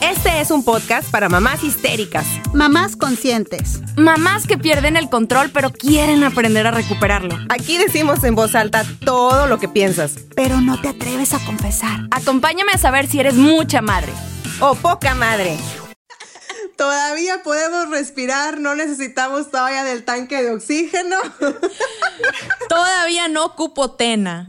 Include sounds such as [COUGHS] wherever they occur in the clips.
Este es un podcast para mamás histéricas, Mamás conscientes. Mamás que pierden el control pero quieren aprender a recuperarlo. Aquí decimos en voz alta todo lo que piensas. Pero no te atreves a confesar. Acompáñame a saber si eres mucha madre. O poca madre. Todavía podemos respirar, no necesitamos todavía del tanque de oxígeno. Todavía no ocupo tena.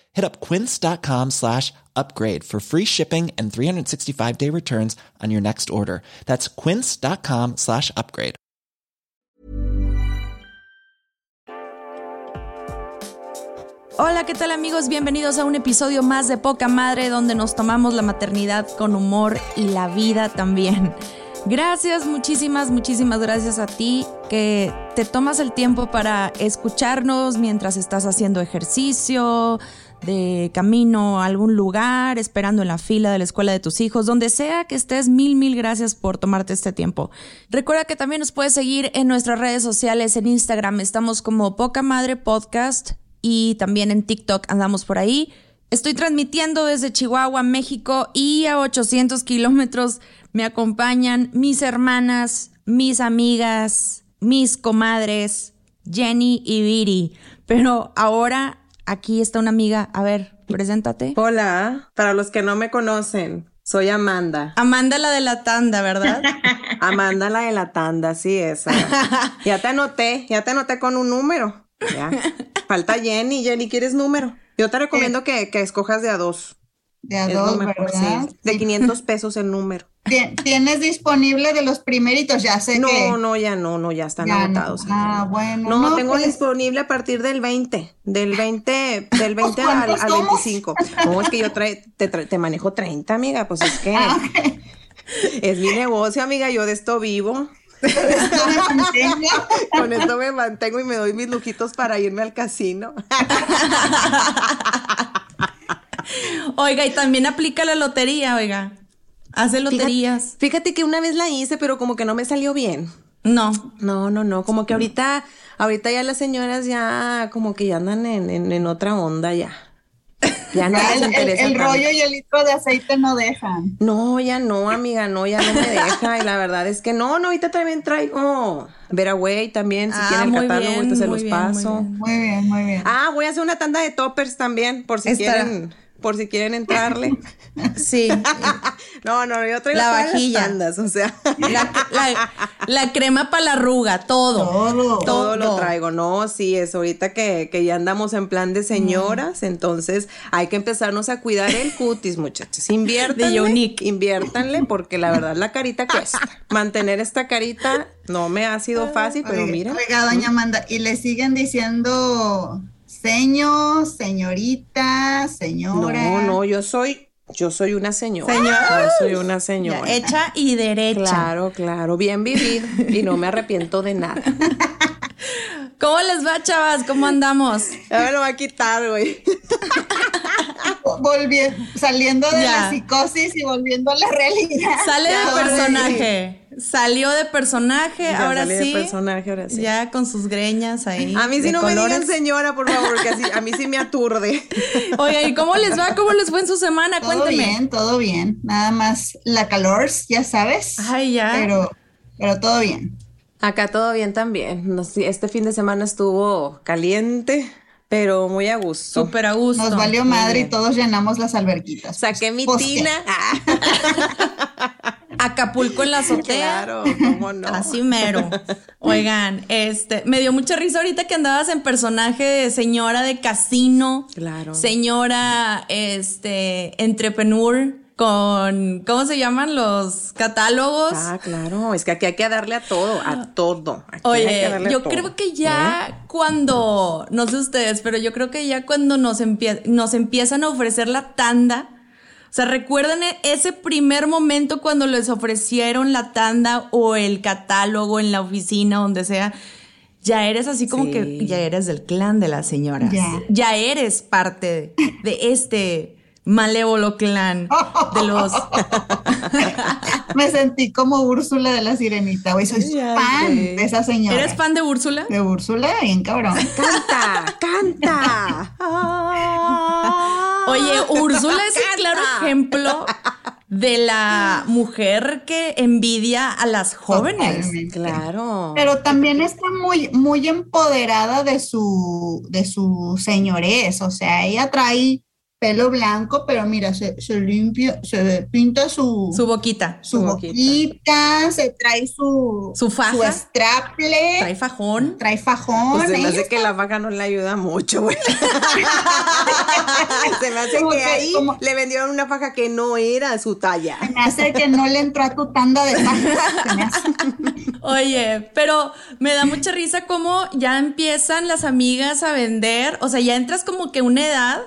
Hit up quince.com slash upgrade for free shipping and 365 day returns on your next order. That's quince.com slash upgrade. Hola, ¿qué tal amigos? Bienvenidos a un episodio más de Poca Madre donde nos tomamos la maternidad con humor y la vida también. Gracias, muchísimas, muchísimas gracias a ti que te tomas el tiempo para escucharnos mientras estás haciendo ejercicio, de camino a algún lugar, esperando en la fila de la escuela de tus hijos, donde sea que estés, mil, mil gracias por tomarte este tiempo. Recuerda que también nos puedes seguir en nuestras redes sociales, en Instagram, estamos como Poca Madre Podcast y también en TikTok andamos por ahí. Estoy transmitiendo desde Chihuahua, México y a 800 kilómetros me acompañan mis hermanas, mis amigas, mis comadres, Jenny y Viri. Pero ahora aquí está una amiga. A ver, preséntate. Hola, para los que no me conocen, soy Amanda. Amanda la de la tanda, ¿verdad? [LAUGHS] Amanda la de la tanda, sí, esa. [LAUGHS] Ya te anoté, ya te anoté con un número. Ya. [LAUGHS] Falta Jenny. Jenny, ¿quieres número? Yo te recomiendo que, que escojas de a dos. De a Es dos, mejor, ¿verdad? sí. De Sí. 500 [LAUGHS] pesos el número. Tien- Tienes disponible de los primeritos, ya sé No, que. no, ya no, no, ya están Ya no. agotados. Ah, bueno. No, no, tengo pues, disponible a partir del 20, del 20, del 20 al, [LAUGHS] ¿Cuántos al somos? 25. No, es que yo trae- te, tra- te manejo 30, amiga, pues es que [LAUGHS] Ah, es mi negocio, amiga, yo de esto vivo. Esto me mantengo. Con esto me mantengo y me doy mis lujitos para irme al casino. Oiga, y también aplica la lotería, oiga. Hace loterías. Fíjate que una vez la hice, pero como que no me salió bien. No. No, no, no, como que ahorita, ahorita ya las señoras ya como que ya andan en, en, en otra onda ya. Ya no les [LAUGHS] el, el- interesa. el rollo y el litro de aceite no dejan. No, ya no, amiga, no, ya no me deja. Y la verdad es que no, no, ahorita también traigo Veraway también, si Ah, quieren el muy catálogo, bien, se muy los bien, muy paso. bien. Muy bien, muy bien. Ah, voy a hacer una tanda de toppers también, por si quieren, por si quieren entrarle. [LAUGHS] Sí. [LAUGHS] No, no, yo traigo La vajilla. tandas, o sea. La, la- la crema para la arruga, todo. Todo. Todo lo traigo, no, sí, es ahorita que, que ya andamos en plan de señoras, entonces hay que empezarnos a cuidar el cutis, muchachos. Inviértanle, De Unique. inviértanle, porque la verdad la carita cuesta. Mantener esta carita no me ha sido fácil, pero miren. Oiga, doña Amanda, y le siguen diciendo señor, señorita, señora. No, no, yo soy, yo soy una señora. Señora. Yo soy una Ya, señora. hecha y derecha. Claro, claro, bien vivir y no me arrepiento de nada. [LAUGHS] ¿Cómo les va, chavas? ¿Cómo andamos? Ya me lo va a quitar, güey. [LAUGHS] Volvi- saliendo de Ya. la psicosis y volviendo a la realidad. Sale de personaje. Salió de personaje, Ya ahora salí de sí. personaje, ahora sí. Ya con sus greñas ahí. A mí sí de no me digan señora, por favor, porque así, a mí sí me aturde. [LAUGHS] Oiga, ¿y cómo les va? ¿Cómo les fue en su semana? Todo Cuénteme. bien, todo bien. Nada más la calor, ya sabes. Ay, ya. Pero, pero todo bien. Acá todo bien también. Este fin de semana estuvo caliente, pero muy a gusto. Súper a gusto. Nos valió madre y todos llenamos las alberquitas. Saqué mi Pues, tina. [LAUGHS] [LAUGHS] Acapulco en la azotea. claro, cómo no. Así mero. Oigan, este, me dio mucha risa ahorita que andabas en personaje de señora de casino. Claro. Señora, este, entrepreneur con, ¿cómo se llaman los catálogos? Ah, claro. Es que aquí hay que darle a todo, a todo. Aquí Oye, a yo todo. creo que ya cuando, no sé ustedes, pero yo creo que ya cuando nos, empie- nos empiezan a ofrecer la tanda, sea, recuerdan e- ese primer momento cuando les ofrecieron la tanda o el catálogo en la oficina, donde sea, ya eres así como Sí. que ya eres del clan de las señoras. Ya eres parte de este malévolo clan de los... [LAUGHS] Me sentí como Úrsula de la Sirenita, güey. Soy Ya fan sé. de esa señora. ¿Eres fan de Úrsula? De Úrsula, bien cabrón. Canta, canta. [LAUGHS] Oye, Úrsula es un claro ejemplo de la mujer que envidia a las jóvenes. Totalmente. Claro. Pero también está muy, muy empoderada de su, de su señorez. O sea, ella trae pelo blanco, pero mira, se, se limpia, se pinta su, Su boquita. su su boquita. boquita. se trae su, Su faja. su straple, Trae fajón. trae fajón. Pues se me ella hace está- que la faja no le ayuda mucho, güey. [LAUGHS] se me hace Como que que- ahí como- le vendieron una faja que no era su talla. se me hace que no le entró a tu tanda de fajas. Oye, pero me da mucha risa cómo ya empiezan las amigas a vender. O sea, ya entras como que una edad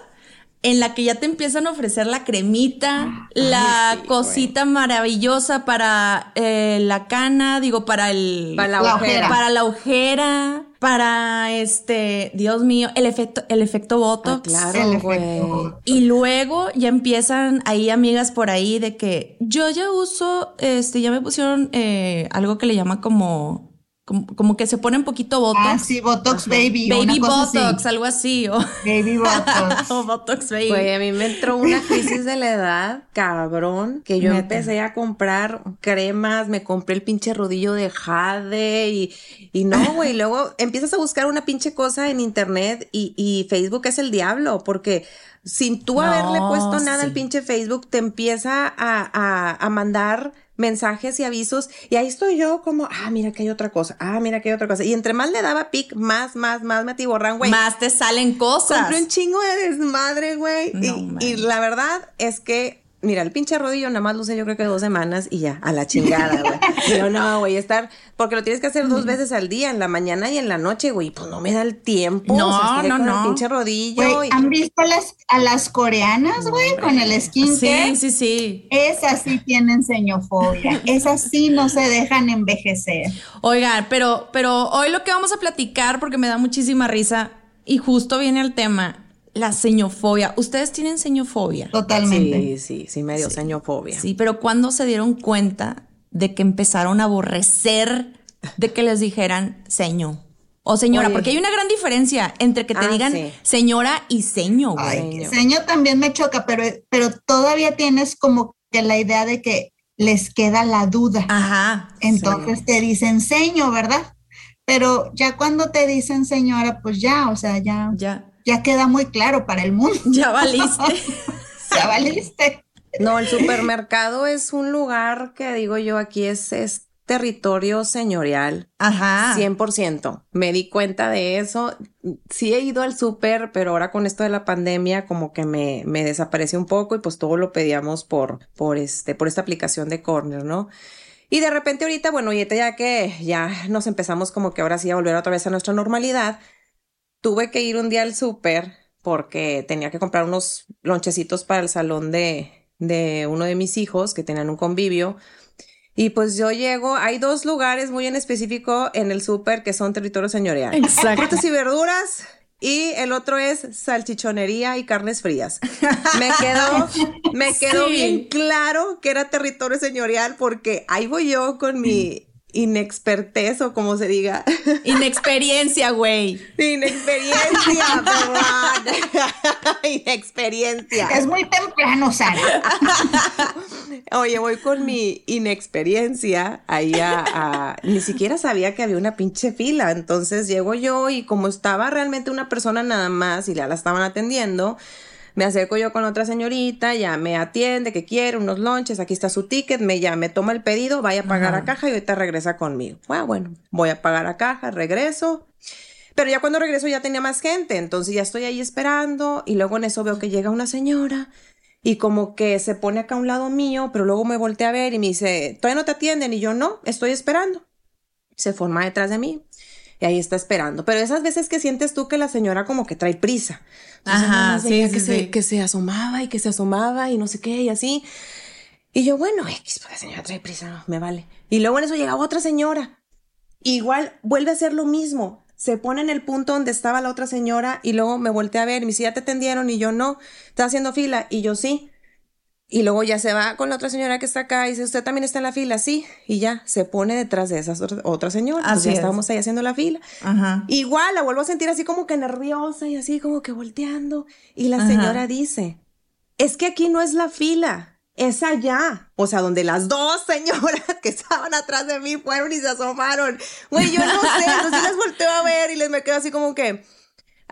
en la que ya te empiezan a ofrecer la cremita, la sí, cosita maravillosa para eh, la cana, digo, para el... Para la, La ojera. ojera. para la ojera, para este, Dios mío, el efecto, el efecto Ah, Botox. claro, El güey. efecto. Y luego ya empiezan ahí amigas por ahí de que yo ya uso, este, ya me pusieron eh, algo que le llama como, como, como que se pone un poquito Botox. Ah, sí, Botox Baby. Baby una cosa Botox, así. algo así. O, Baby [LAUGHS] Botox. o Botox Baby. Güey, a mí me entró una [LAUGHS] crisis de la edad, cabrón, que yo Neta. empecé a comprar cremas, me compré el pinche rodillo de jade y, y no, [LAUGHS] güey, luego empiezas a buscar una pinche cosa en internet y, y Facebook es el diablo, porque sin tú No, haberle puesto nada sí. al pinche Facebook, te empieza a, a, a mandar mensajes y avisos y ahí estoy yo como, ah, mira que hay otra cosa, ah, mira que hay otra cosa. Y entre más le daba pic, más, más, más me atiborran, güey. Más te salen cosas. Compré un chingo de desmadre, güey. No y, manches. y la verdad es que, mira, el pinche rodillo nada más lo usé yo creo que dos semanas y ya, a la chingada, güey. [LAUGHS] Pero no, güey, estar, porque lo tienes que hacer dos veces al día, en la mañana y en la noche, güey. Pues no me da el tiempo. No, o sea, estaré no, con no. el pinche rodillo. Y- ¿han visto a las, a las coreanas, güey, con el skincare? Sí, sí, sí. Esas sí tienen señofobia. Esas sí no se dejan envejecer. Oigan, pero, pero hoy lo que vamos a platicar, porque me da muchísima risa, y justo viene el tema, la señofobia. ¿Ustedes tienen señofobia? Totalmente. Sí, sí, sí, medio señofobia. Sí, pero ¿cuándo se dieron cuenta de que empezaron a aborrecer de que les dijeran seño? O señora, Oye. porque hay una gran diferencia entre que te Ah, digan sí. señora y seño, güey. Ay, Seño. seño también me choca, pero, pero todavía tienes como que la idea de que les queda la duda. Ajá. Entonces te dicen seño, ¿verdad? Pero ya cuando te dicen señora, pues ya, o sea, ya, Ya. Ya queda muy claro para el mundo. [LAUGHS] Ya valiste. [LAUGHS] Ya valiste. No, el supermercado es un lugar que digo yo aquí es, es territorio señorial. Ajá. 100%. Me di cuenta de eso. Sí he ido al súper, pero ahora con esto de la pandemia como que me, me desapareció un poco y pues todo lo pedíamos por, por este, por esta aplicación de Corner, ¿no? Y de repente ahorita, bueno, y ya que ya nos empezamos como que ahora sí a volver otra vez a nuestra normalidad, tuve que ir un día al súper porque tenía que comprar unos lonchecitos para el salón de, de uno de mis hijos que tenían un convivio. Y pues yo llego, hay dos lugares muy en específico en el súper que son territorio señorial. Exacto. Frutas y verduras y el otro es salchichonería y carnes frías. Me quedó, me quedó [LAUGHS] Sí. bien claro que era territorio señorial porque ahí voy yo con mi [LAUGHS] inexpertez o como se diga. [LAUGHS] Inexperiencia, güey. Inexperiencia, perdón. [LAUGHS] Inexperiencia. Es muy temprano, Sara. [LAUGHS] Oye, voy con mi inexperiencia ahí a, a- Ni siquiera sabía que había una pinche fila. Entonces llego yo y como estaba realmente una persona nada más y ya la estaban atendiendo, me acerco yo con otra señorita, ya me atiende, que quiere, unos lonches, aquí está su ticket, me ya me toma el pedido, vaya a pagar a caja y ahorita regresa conmigo. Ah, bueno, voy a pagar a caja, regreso. Pero ya cuando regreso ya tenía más gente, entonces ya estoy ahí esperando y luego en eso veo que llega una señora y como que se pone acá a un lado mío, pero luego me voltea a ver y me dice, ¿todavía no te atienden? Y yo no, estoy esperando. Se forma detrás de mí y ahí está esperando. Pero esas veces que sientes tú que la señora como que trae prisa. Entonces, Ajá, sí, sí, que, sí. Se, que se asomaba y que se asomaba y no sé qué y así. Y yo, bueno, X, pues la señora trae prisa, no, me vale. Y luego en eso llega otra señora. Igual vuelve a hacer lo mismo. Se pone en el punto donde estaba la otra señora y luego me volteé a ver y me dice, ¿ya te atendieron? Y yo, no, está haciendo fila. Y yo, sí. Y luego ya se va con la otra señora que está acá y dice, ¿usted también está en la fila? Sí. Y ya se pone detrás de esa otra- otra señora. Pues Así ya es. estábamos ahí haciendo la fila. Ajá. Igual la vuelvo a sentir así como que nerviosa y así como que volteando. Y la Ajá. señora dice, es que aquí no es la fila, es allá. O sea, donde las dos [LAUGHS] señoras que estaban atrás de mí fueron y se asomaron. Güey, yo no sé, entonces les volteo a ver y les me quedo así como que...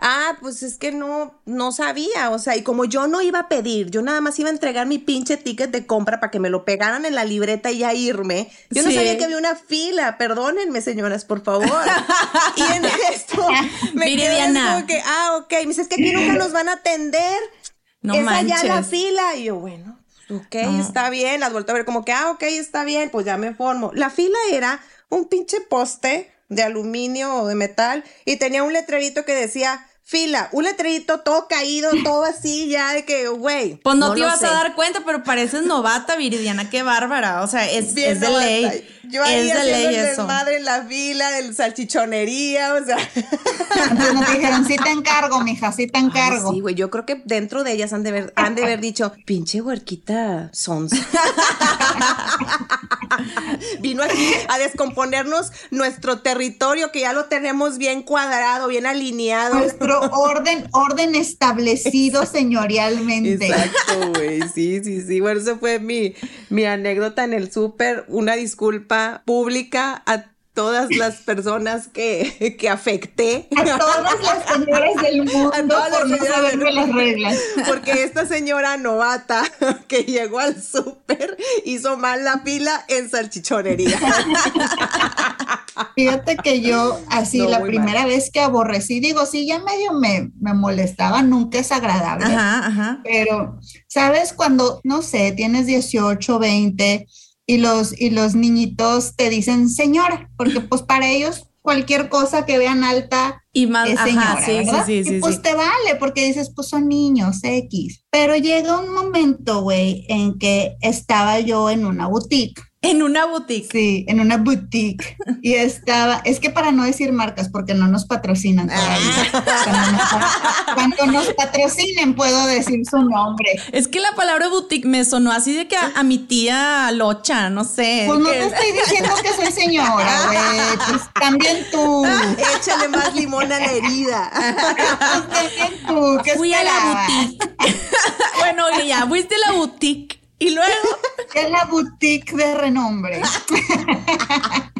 Ah, pues es que no, no sabía, o sea, y como yo no iba a pedir, yo nada más iba a entregar mi pinche ticket de compra para que me lo pegaran en la libreta y ya irme. Yo no sabía que había una fila, perdónenme señoras, por favor. [LAUGHS] y en esto [LAUGHS] me quedé como que, ah, ok, me dice, es que aquí nunca [CLEARS THROAT] nos van a atender. No es allá la fila. Y yo, bueno, ok, No. está bien. Las vuelto a ver como que, ah, ok, está bien, pues ya me formo. La fila era un pinche poste de aluminio o de metal y tenía un letrerito que decía fila, un letrerito todo caído, todo así, ya de que, güey. Pues no, te ibas sé. a dar cuenta, pero pareces novata, Viridiana, qué bárbara. O sea, es, Bien es de novata. ley. Yo ahí es de ley eso. desmadre en la fila del salchichonería, o sea. [LAUGHS] Entonces nos dijeron, sí te encargo, mija, sí te encargo. Ay, sí, güey, yo creo que dentro de ellas han de, ver, han de haber dicho, pinche huerquita sonsa. [LAUGHS] Vino aquí a descomponernos nuestro territorio que ya lo tenemos bien cuadrado, bien alineado. Nuestro orden, orden establecido señorialmente. Exacto, güey. Sí, sí, sí. Bueno, eso fue mi, mi anécdota en el súper. Una disculpa pública a todas [COUGHS] las personas que, que afecté. A todas las señoras del [LAUGHS] A mundo todas las por no señoras saber del de las reglas. [LAUGHS] Porque esta señora novata [LAUGHS] que llegó al súper hizo mal la fila en salchichonería. Fíjate que yo, así, No, la primera vez que aborrecí, digo, sí, ya medio me, me molestaba, nunca es agradable. Ajá, ajá. Pero, ¿sabes? Cuando, no sé, tienes 18, 20 y los, y los niñitos te dicen señora, porque pues para ellos cualquier cosa que vean alta Y más, es ajá, señora, sí, ¿verdad? sí, sí, sí, y pues te vale, porque dices, pues son niños, X. Pero llega un momento, güey, en que estaba yo en una boutique. En una boutique. Sí, en una boutique. Y estaba, es que para no decir marcas, porque no nos patrocinan todavía. Cuando nos, cuando nos patrocinen, puedo decir su nombre. Es que la palabra boutique me sonó así de que a, a mi tía Locha, no sé. Pues no te estoy diciendo que soy señora, güey. Pues también tú. Échale más limón a la herida. Pues también tú. ¿Qué Fui a la boutique. [LAUGHS] bueno, ya fuiste a la boutique. Y luego, [LAUGHS] Es la boutique de renombre. [LAUGHS]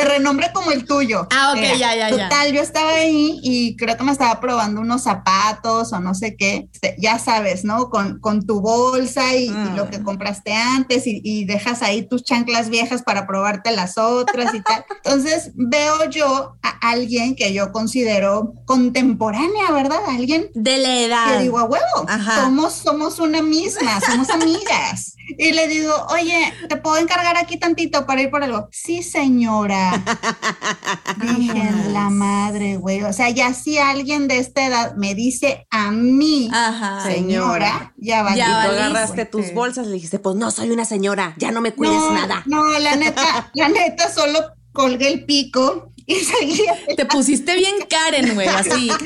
De renombre como el tuyo. Ah, ok, ya, ya, ya. Total, yo estaba ahí y creo que me estaba probando unos zapatos o no sé qué. Este, Ya sabes, ¿no? Con, con tu bolsa y, y Mm. lo que compraste antes y, y dejas ahí tus chanclas viejas para probarte las otras y tal. [LAUGHS] Entonces veo yo a alguien que yo considero contemporánea, ¿verdad? Alguien de la que edad. digo, a huevo, Ajá. somos, somos una misma, somos amigas. [LAUGHS] Y le digo, oye, ¿te puedo encargar aquí tantito para ir por algo? Sí, señora. [LAUGHS] Dije, la madre, güey. O sea, ya si alguien de esta edad me dice a mí, Ajá. señora, ya va. Ya Tú valiste. agarraste tus bolsas y le dijiste, pues no soy una señora, ya no me cuides no, nada. No, la neta, la neta, solo colgué el pico y seguía. [LAUGHS] Te pusiste bien Karen, güey, así. [LAUGHS]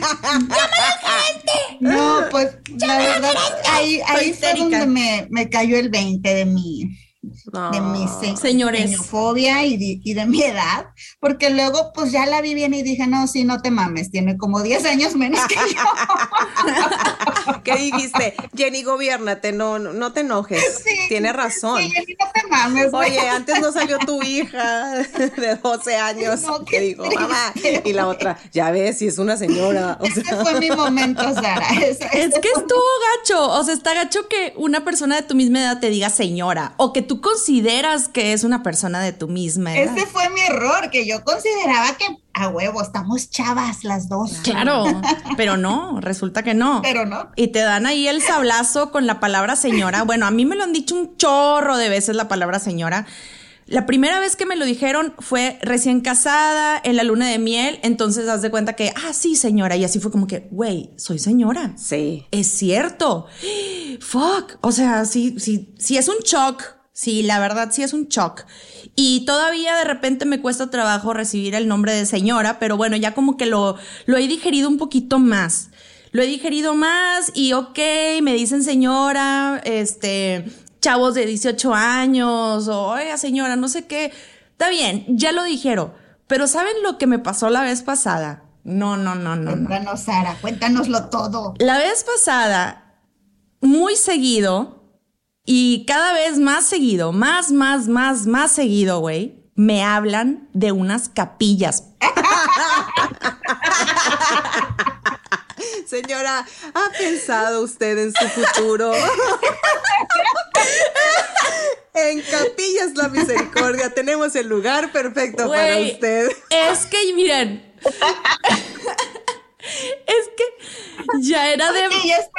No, pues la verdad, ahí, ahí fue donde me, me cayó el 20 de de mi se- Señores. señofobia y de, y de mi edad, porque luego pues ya la vi bien y dije, no, sí, no te mames, tiene como 10 años menos que yo. [LAUGHS] ¿Qué dijiste? Jenny, gobiérnate, no, no, no te enojes. Sí. Tiene razón. Sí, Jenny, no te mames. Oye, antes no salió tu hija [LAUGHS] de 12 años No, que qué dijo, triste. mamá. Y la otra, ya ves, si es una señora. O Ese fue mi momento, Sara. [LAUGHS] Ese- Es ese que estuvo gacho, o sea, está gacho que una persona de tu misma edad te diga señora, o que tú consideras que es una persona de tu misma edad. Ese fue mi error, que yo consideraba que a huevo, estamos chavas las dos. Claro, pero no, resulta que no. Pero no. Y te dan ahí el sablazo con la palabra señora. Bueno, a mí me lo han dicho un chorro de veces la palabra señora. La primera vez que me lo dijeron fue recién casada, en la luna de miel, entonces haz de cuenta que, ah, sí, señora, y así fue como que, güey, soy señora. sí. Es cierto. [GASPS] Fuck. O sea, sí, sí, sí es un shock. Sí, la verdad sí es un shock. Y todavía de repente me cuesta trabajo recibir el nombre de señora, pero bueno, ya como que lo, lo he digerido un poquito más. Lo he digerido más y ok, me dicen señora, este, chavos de 18 años, o oiga señora, no sé qué. Está bien, ya lo dijeron. Pero ¿saben lo que me pasó la vez pasada? No, no, no, no, no. Cuéntanos, Sara, cuéntanoslo todo. La vez pasada, muy seguido, y cada vez más seguido, más, más, más, más seguido, güey, me hablan de unas capillas. [LAUGHS] Señora, ¿ha pensado usted en su futuro? [LAUGHS] en Capillas La Misericordia tenemos el lugar perfecto para usted. Es que, miren, [LAUGHS] es que ya era de... Y ya están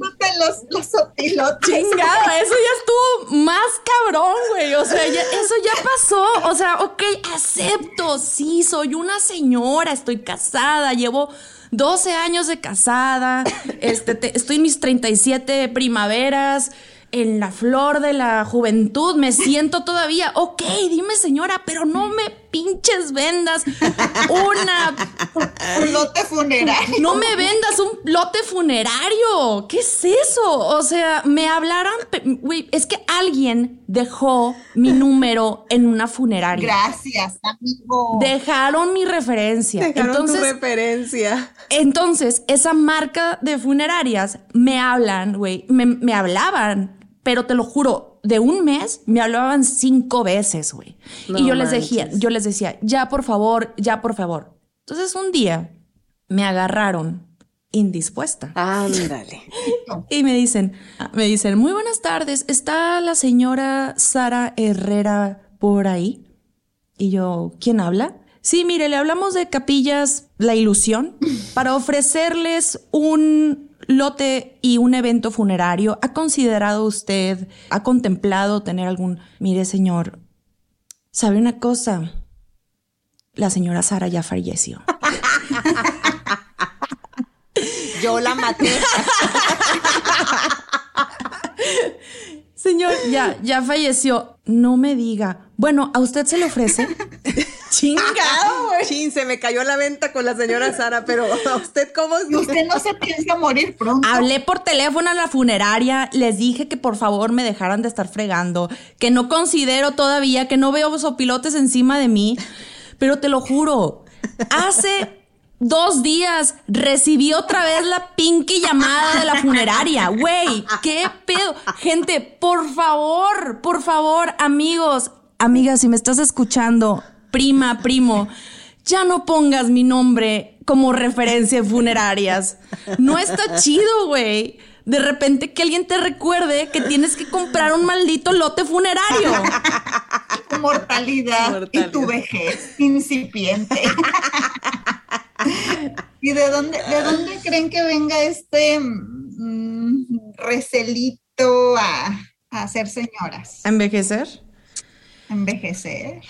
dándote los, los sopilotes. Chingada, eso ya estuvo más cabrón, güey. O sea, ya- eso ya pasó. O sea, ok, acepto. Sí, soy una señora, estoy casada, llevo 12 años de casada. Este, te- estoy en mis 37 primaveras. En la flor de la juventud me siento todavía. Ok, dime señora, pero no me pinches vendas una Un lote funerario. no me vendas un lote funerario. ¿Qué es eso? O sea, me hablaron. Güey, es que alguien dejó mi número en una funeraria. Gracias, amigo. Dejaron mi referencia. Dejaron tu entonces, referencia. entonces, esa marca de funerarias me hablan, güey, me, me hablaban, pero te lo juro, de un mes me hablaban cinco veces, güey. No y yo les decía, yo les decía, ya por favor, ya por favor. Entonces un día me agarraron indispuesta. Ándale. [LAUGHS] Y me dicen, me dicen, muy buenas tardes, ¿está la señora Sara Herrera por ahí? Y yo, ¿quién habla? Sí, mire, le hablamos de Capillas La Ilusión para ofrecerles un lote y un evento funerario. ¿Ha considerado usted, ha contemplado tener algún... Mire, señor, ¿sabe una cosa? La señora Sara ya falleció. Yo la maté. Señor, ya, ya falleció. No me diga. Bueno, ¿a usted se le ofrece? Chingado, [LAUGHS] güey. Chin, se me cayó la venta con la señora Sara, pero ¿a usted cómo? Y usted no se piensa morir pronto. Hablé por teléfono a la funeraria, les dije que por favor me dejaran de estar fregando, que no considero todavía, que no veo sopilotes encima de mí, pero te lo juro, hace dos días recibí otra vez la pinky llamada de la funeraria, güey, qué pedo. Gente, por favor, por favor, amigos, amigas, si me estás escuchando, prima, primo, ya no pongas mi nombre como referencia en funerarias. No está chido, güey. De repente que alguien te recuerde que tienes que comprar un maldito lote funerario. [LAUGHS] Tu mortalidad, y Mortalidad. tu vejez incipiente. [LAUGHS] ¿Y de dónde, de dónde creen que venga este mm, recelito a, a ser señoras? ¿A envejecer? Envejecer.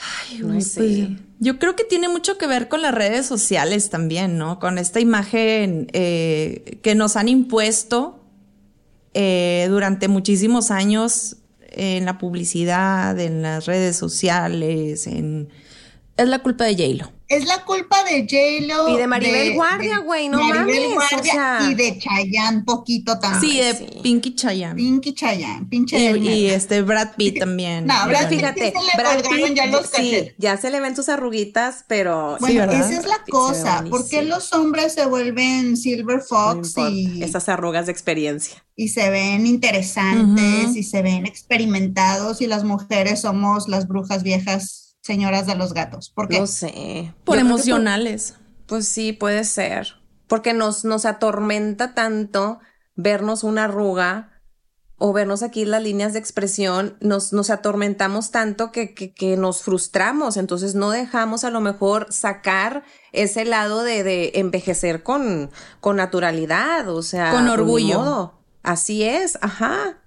No Pues, sé. yo creo que tiene mucho que ver con las redes sociales también, ¿no? Con esta imagen eh, que nos han impuesto eh, durante muchísimos años en la publicidad, en las redes sociales, en... Es la culpa de J-Lo. Es la culpa de J-Lo. Y de Maribel Guardia, güey, no Maribel mames, o Guardia sea. Y de Chayanne, poquito también. Sí, de sí. Pinky Chayanne. Pinky Chayanne, pinche Y, de y este Brad Pitt también. No, Brad Pitt fíjate, sí se le Brad Pitt, ya los sí, ya se le ven sus arruguitas, pero Bueno, ¿verdad? esa es la cosa. ¿Por qué los hombres se vuelven Silver Fox y, esas arrugas de experiencia. y se ven interesantes y se ven experimentados y las mujeres somos las brujas viejas señoras de los gatos? ¿Por qué? No sé. Por Yo emocionales. Pues sí, puede ser. Porque nos, nos atormenta tanto vernos una arruga o vernos aquí las líneas de expresión, nos, nos atormentamos tanto que, que, que nos frustramos. Entonces no dejamos a lo mejor sacar ese lado de, de envejecer con, con naturalidad. O sea, Con ni orgullo. modo. Así es, ajá.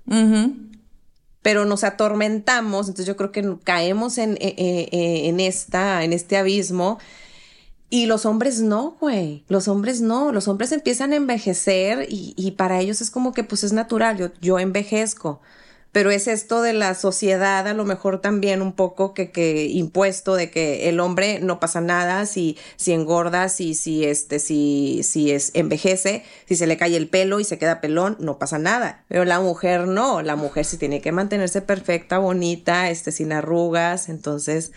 Pero nos atormentamos, entonces yo creo que caemos en, eh, eh, eh, en esta, en este abismo. Y los hombres no, güey. Los hombres no. Los hombres empiezan a envejecer y, y para ellos es como que pues es natural. Yo, yo envejezco. Pero es esto de la sociedad, a lo mejor también un poco que, que impuesto de que el hombre no pasa nada si, si engorda, si, si este, si, si es, envejece, si se le cae el pelo y se queda pelón, no pasa nada. Pero la mujer no. La mujer sí tiene que mantenerse perfecta, bonita, este, sin arrugas. Entonces,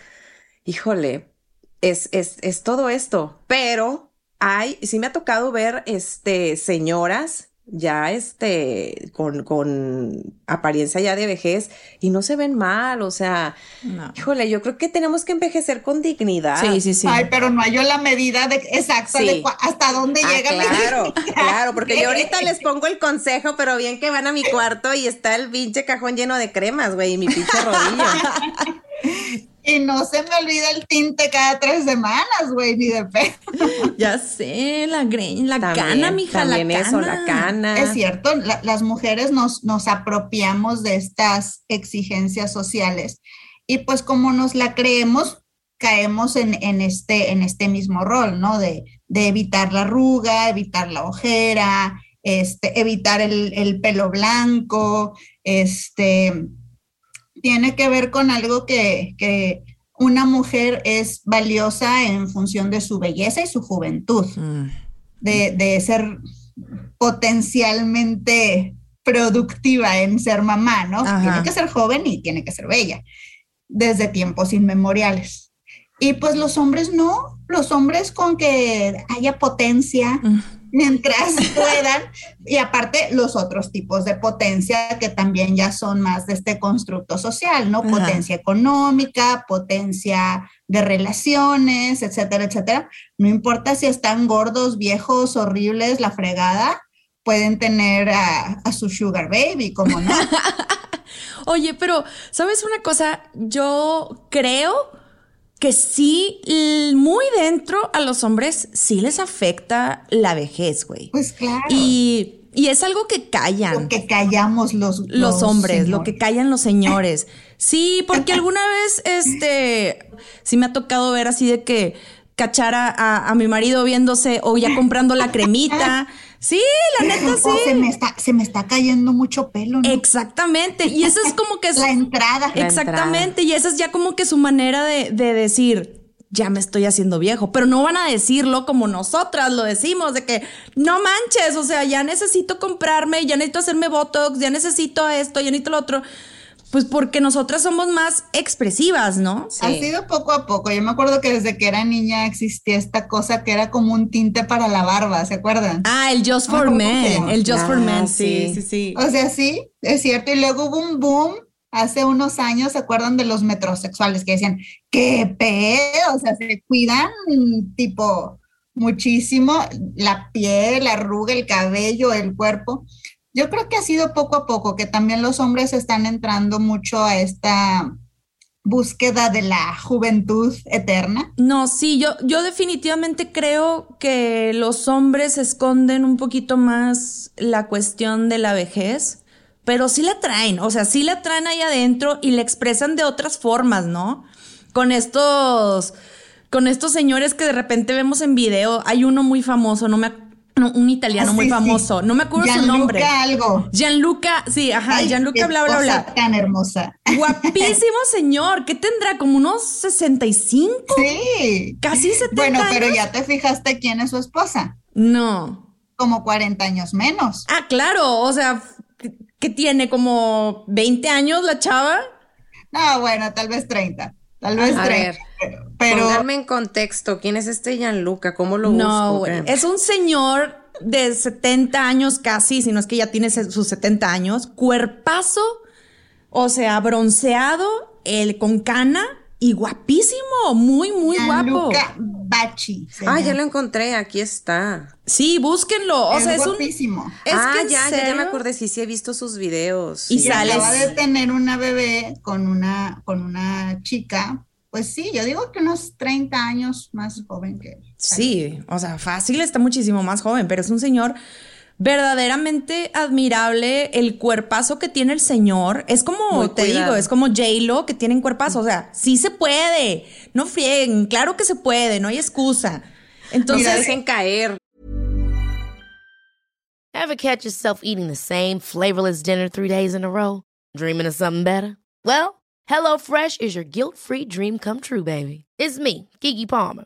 híjole, es, es, es todo esto. Pero hay, sí me ha tocado ver, este, señoras ya, este, con, con apariencia ya de vejez y no se ven mal, o sea, No. híjole, yo creo que tenemos que envejecer con dignidad. Sí, sí, sí. Ay, pero no halló la medida de, exacta Sí. de hasta dónde Ah, llega claro, [LAUGHS] claro, porque yo ahorita [LAUGHS] les pongo el consejo, pero bien que van a mi cuarto y está el pinche cajón lleno de cremas, güey, y mi pinche [LAUGHS] rodillo. Y no se me olvida el tinte cada tres semanas, güey, ni de pe. [LAUGHS] Ya sé, la la También, cana, mija, la cana. eso, la cana. Es cierto, la- las mujeres nos, nos apropiamos de estas exigencias sociales y pues como nos la creemos, caemos en, en este, en este mismo rol, ¿no? De, de evitar la arruga, evitar la ojera, este, evitar el, el pelo blanco, este, tiene que ver con algo que, que una mujer es valiosa en función de su belleza y su juventud Mm. de, de ser potencialmente productiva en ser mamá, ¿no? Ajá. Tiene que ser joven y tiene que ser bella, desde tiempos inmemoriales. Y pues los hombres no, los hombres con que haya potencia Mm. Mientras [LAUGHS] puedan, y aparte los otros tipos de potencia que también ya son más de este constructo social, ¿no? Ajá. Potencia económica, potencia de relaciones, etcétera, etcétera. No importa si están gordos, viejos, horribles, la fregada, pueden tener a, a su sugar baby, como no. [LAUGHS] Oye, pero, ¿sabes una cosa? Yo creo que sí, muy dentro a los hombres sí les afecta la vejez, güey. Pues claro. Y, y es algo que callan. lo que callamos los, los hombres, lo que callan los señores. Sí, porque alguna vez, este, sí me ha tocado ver así de que cachar a, a- a mi marido viéndose o ya comprando la cremita. [LAUGHS] Sí, la neta [LAUGHS] Oh, se, sí. me está, se me está cayendo mucho pelo, ¿no? Exactamente. Y eso es como que es, [LAUGHS] La entrada. La exactamente. Y esa es ya como que su manera de, de decir. Ya me estoy haciendo viejo, pero no van a decirlo como nosotras lo decimos, de que no manches, o sea, ya necesito comprarme, ya necesito hacerme Botox, ya necesito esto, ya necesito lo otro. Pues porque nosotras somos más expresivas, ¿no? Ha sido poco a poco. Yo me acuerdo que desde que era niña existía esta cosa que era como un tinte para la barba, ¿se acuerdan? Ah, el Just Ah, for ¿cómo se Men, el Just for Ah, Men, sí, sí. sí, sí. O sea, sí, es cierto. Y luego hubo un boom hace unos años, ¿se acuerdan de los metrosexuales que decían, qué pedo? O sea, se cuidan tipo muchísimo la piel, la arruga, el cabello, el cuerpo. Yo creo que ha sido poco a poco, que también los hombres están entrando mucho a esta búsqueda de la juventud eterna. No, sí, yo, yo definitivamente creo que los hombres esconden un poquito más la cuestión de la vejez, pero sí la traen, o sea, sí la traen ahí adentro y la expresan de otras formas, ¿no? Con estos, con estos señores que de repente vemos en video, hay uno muy famoso, no me, ac- un italiano Ah, muy sí, sí. famoso, no me acuerdo su Gianluca nombre. algo. Gianluca, sí, ajá, Ay, Gianluca bla bla bla. tan hermosa. Guapísimo [LAUGHS] señor, ¿qué tendrá? Como unos 65, Sí. casi 70 Bueno, pero años? ya te fijaste quién es su esposa. No. Como 40 años menos. Ah, claro, o sea, que- que tiene como 20 años la chava. No, bueno, tal vez 30. Tal vez A 30. ver, pero- Pónganme en contexto, ¿quién es este Gianluca? ¿Cómo lo No. Es un señor de 70 años casi, si no es que ya tiene sus 70 años, cuerpazo, o sea, bronceado, el con cana y guapísimo, muy, muy guapo. Gianluca. Se Ah, ya lo encontré, aquí está. Sí, búsquenlo. O es sea, es un. Es ah, que ya, ya, ya me acordé, sí, sí he visto sus videos. Y sí. Y sales- acaba de tener una bebé con una, con una chica. Pues sí, yo digo que unos 30 años más joven que él. Sí, o sea, fácil está muchísimo más joven, pero es un señor verdaderamente admirable. El cuerpazo que tiene el señor es como, Muy te cuidado. digo, es como J-Lo que tienen cuerpazo. O sea, sí se puede. No frieguen, claro que se puede, no hay excusa. Entonces, se dejen caer. Ever catch yourself eating the same flavorless dinner three days in a row? Dreaming of something better? Well, HelloFresh is your guilt free dream come true, baby. It's me, Kiki Palmer.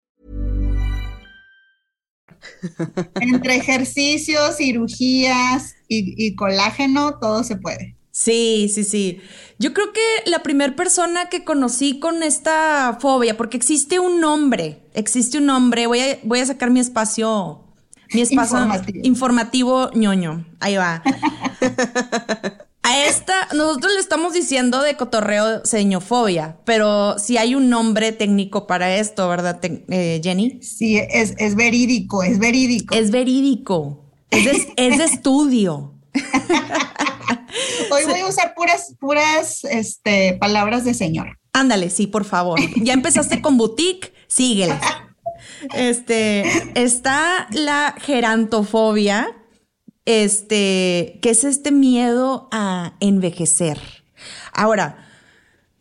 Entre ejercicios, cirugías y, y colágeno, todo se puede. sí, sí, sí. Yo creo que la primera persona que conocí con esta fobia, porque existe un nombre, existe un nombre, voy a, voy a sacar mi espacio, mi espacio Informativo. informativo ñoño. Ahí va. [LAUGHS] Nosotros le estamos diciendo de cotorreo señofobia, pero si hay un nombre técnico para esto, ¿verdad, te- eh, Jenny? Sí, es, es verídico, es verídico. Es verídico, es de, [LAUGHS] es de estudio. Hoy voy a usar puras, puras este, palabras de señora. Ándale, sí, por favor. Ya empezaste con boutique, síguele. [LAUGHS] Este, está la gerantofobia, este, que es este miedo a envejecer. Ahora,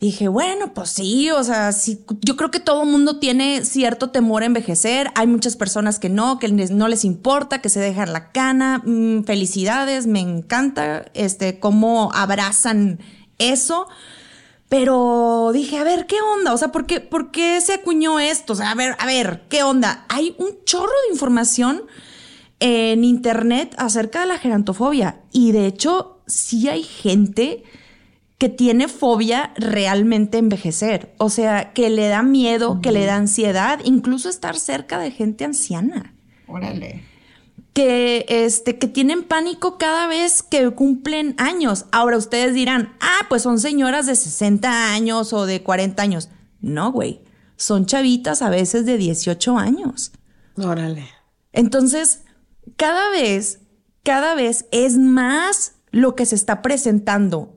dije, bueno, pues sí, o sea, sí, yo creo que todo mundo tiene cierto temor a envejecer. Hay muchas personas que no, que no les importa, que se dejan la cana. Mm, felicidades, me encanta, este, cómo abrazan eso. Pero dije, a ver, ¿qué onda? O sea, ¿por qué, ¿por qué se acuñó esto? O sea, a ver, a ver, ¿qué onda? Hay un chorro de información en internet acerca de la gerantofobia. Y de hecho, sí hay gente que tiene fobia realmente envejecer. O sea, que le da miedo, que le da ansiedad, incluso estar cerca de gente anciana Órale. que, este, que tienen pánico cada vez que cumplen años. Ahora ustedes dirán, ah, pues son señoras de 60 años o de 40 años. No, güey, son chavitas a veces de 18 años. Órale. Entonces, cada vez, cada vez es más lo que se está presentando.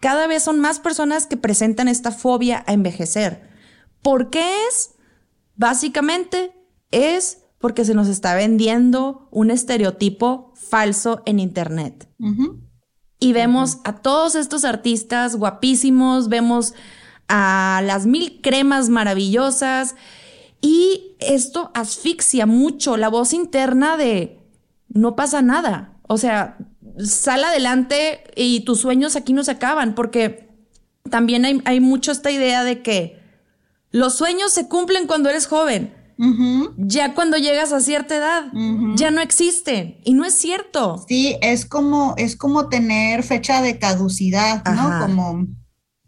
Cada vez son más personas que presentan esta fobia a envejecer. ¿Por qué es? Básicamente es porque se nos está vendiendo un estereotipo falso en Internet. Y vemos a todos estos artistas guapísimos, vemos a las mil cremas maravillosas y esto asfixia mucho la voz interna de no pasa nada. O sea, sal adelante y tus sueños aquí no se acaban porque también hay, hay mucho esta idea de que los sueños se cumplen cuando eres joven. ya cuando llegas a cierta edad, ya no existen. Y no es cierto. Sí, es como, es como tener fecha de caducidad, ¿no? Como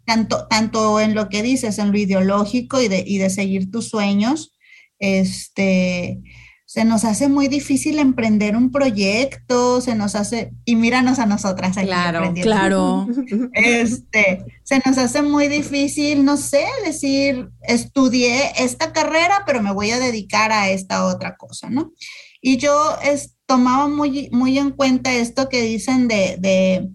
tanto, tanto en lo que dices, en lo ideológico y de, y de seguir tus sueños, este, se nos hace muy difícil emprender un proyecto, se nos hace, y míranos a nosotras aquí Claro, claro. [LAUGHS] Este, se nos hace muy difícil, no sé, decir, estudié esta carrera, pero me voy a dedicar a esta otra cosa, ¿no? Y yo es, tomaba muy, muy en cuenta esto que dicen de, de,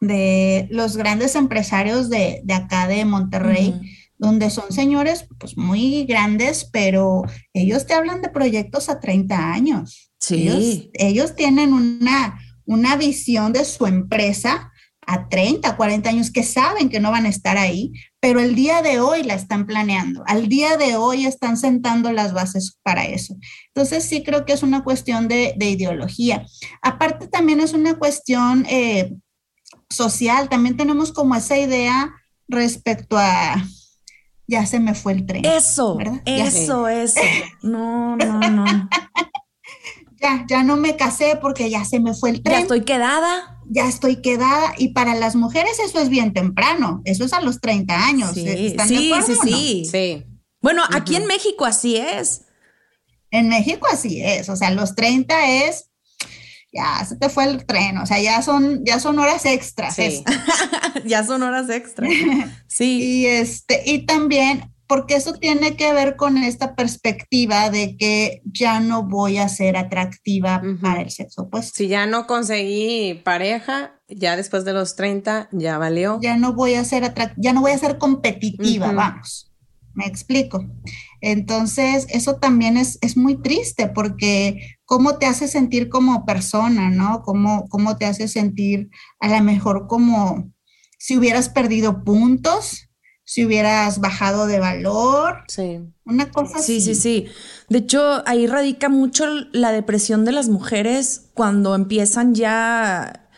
de los grandes empresarios de, de acá de Monterrey donde son señores pues muy grandes, pero ellos te hablan de proyectos a 30 años. Sí. Ellos, tienen una, una visión de su empresa a 30, 40 años que saben que no van a estar ahí, pero el día de hoy la están planeando, al día de hoy están sentando las bases para eso. Entonces sí creo que es una cuestión de, ideología. Aparte también es una cuestión eh, social, también tenemos como esa idea respecto a, ya se me fue el tren. Eso, eso, eso. [LAUGHS] No, no, no. ya, ya no me casé porque ya se me fue el tren. Ya estoy quedada. Ya estoy quedada. Y para las mujeres eso es bien temprano. Eso es a los 30 años. Sí, sí, sí, sí. Bueno, aquí en México así es. En México así es. O sea, los 30 es ya se te fue el tren, o sea, ya son, ya son horas extras. [LAUGHS] ya son horas extras. [LAUGHS] Sí. Y este, y también, porque eso tiene que ver con esta perspectiva de que ya no voy a ser atractiva para el sexo pues Si ya no conseguí pareja, ya después de los 30, ya valió. Ya no voy a ser ya no voy a ser competitiva, vamos. Me explico. Entonces, eso también es, es muy triste porque cómo te hace sentir como persona, ¿no? Cómo, cómo te hace sentir a lo mejor como si hubieras perdido puntos, si hubieras bajado de valor. Sí. Una cosa sí, así. Sí, sí, sí. De hecho, ahí radica mucho la depresión de las mujeres cuando empiezan ya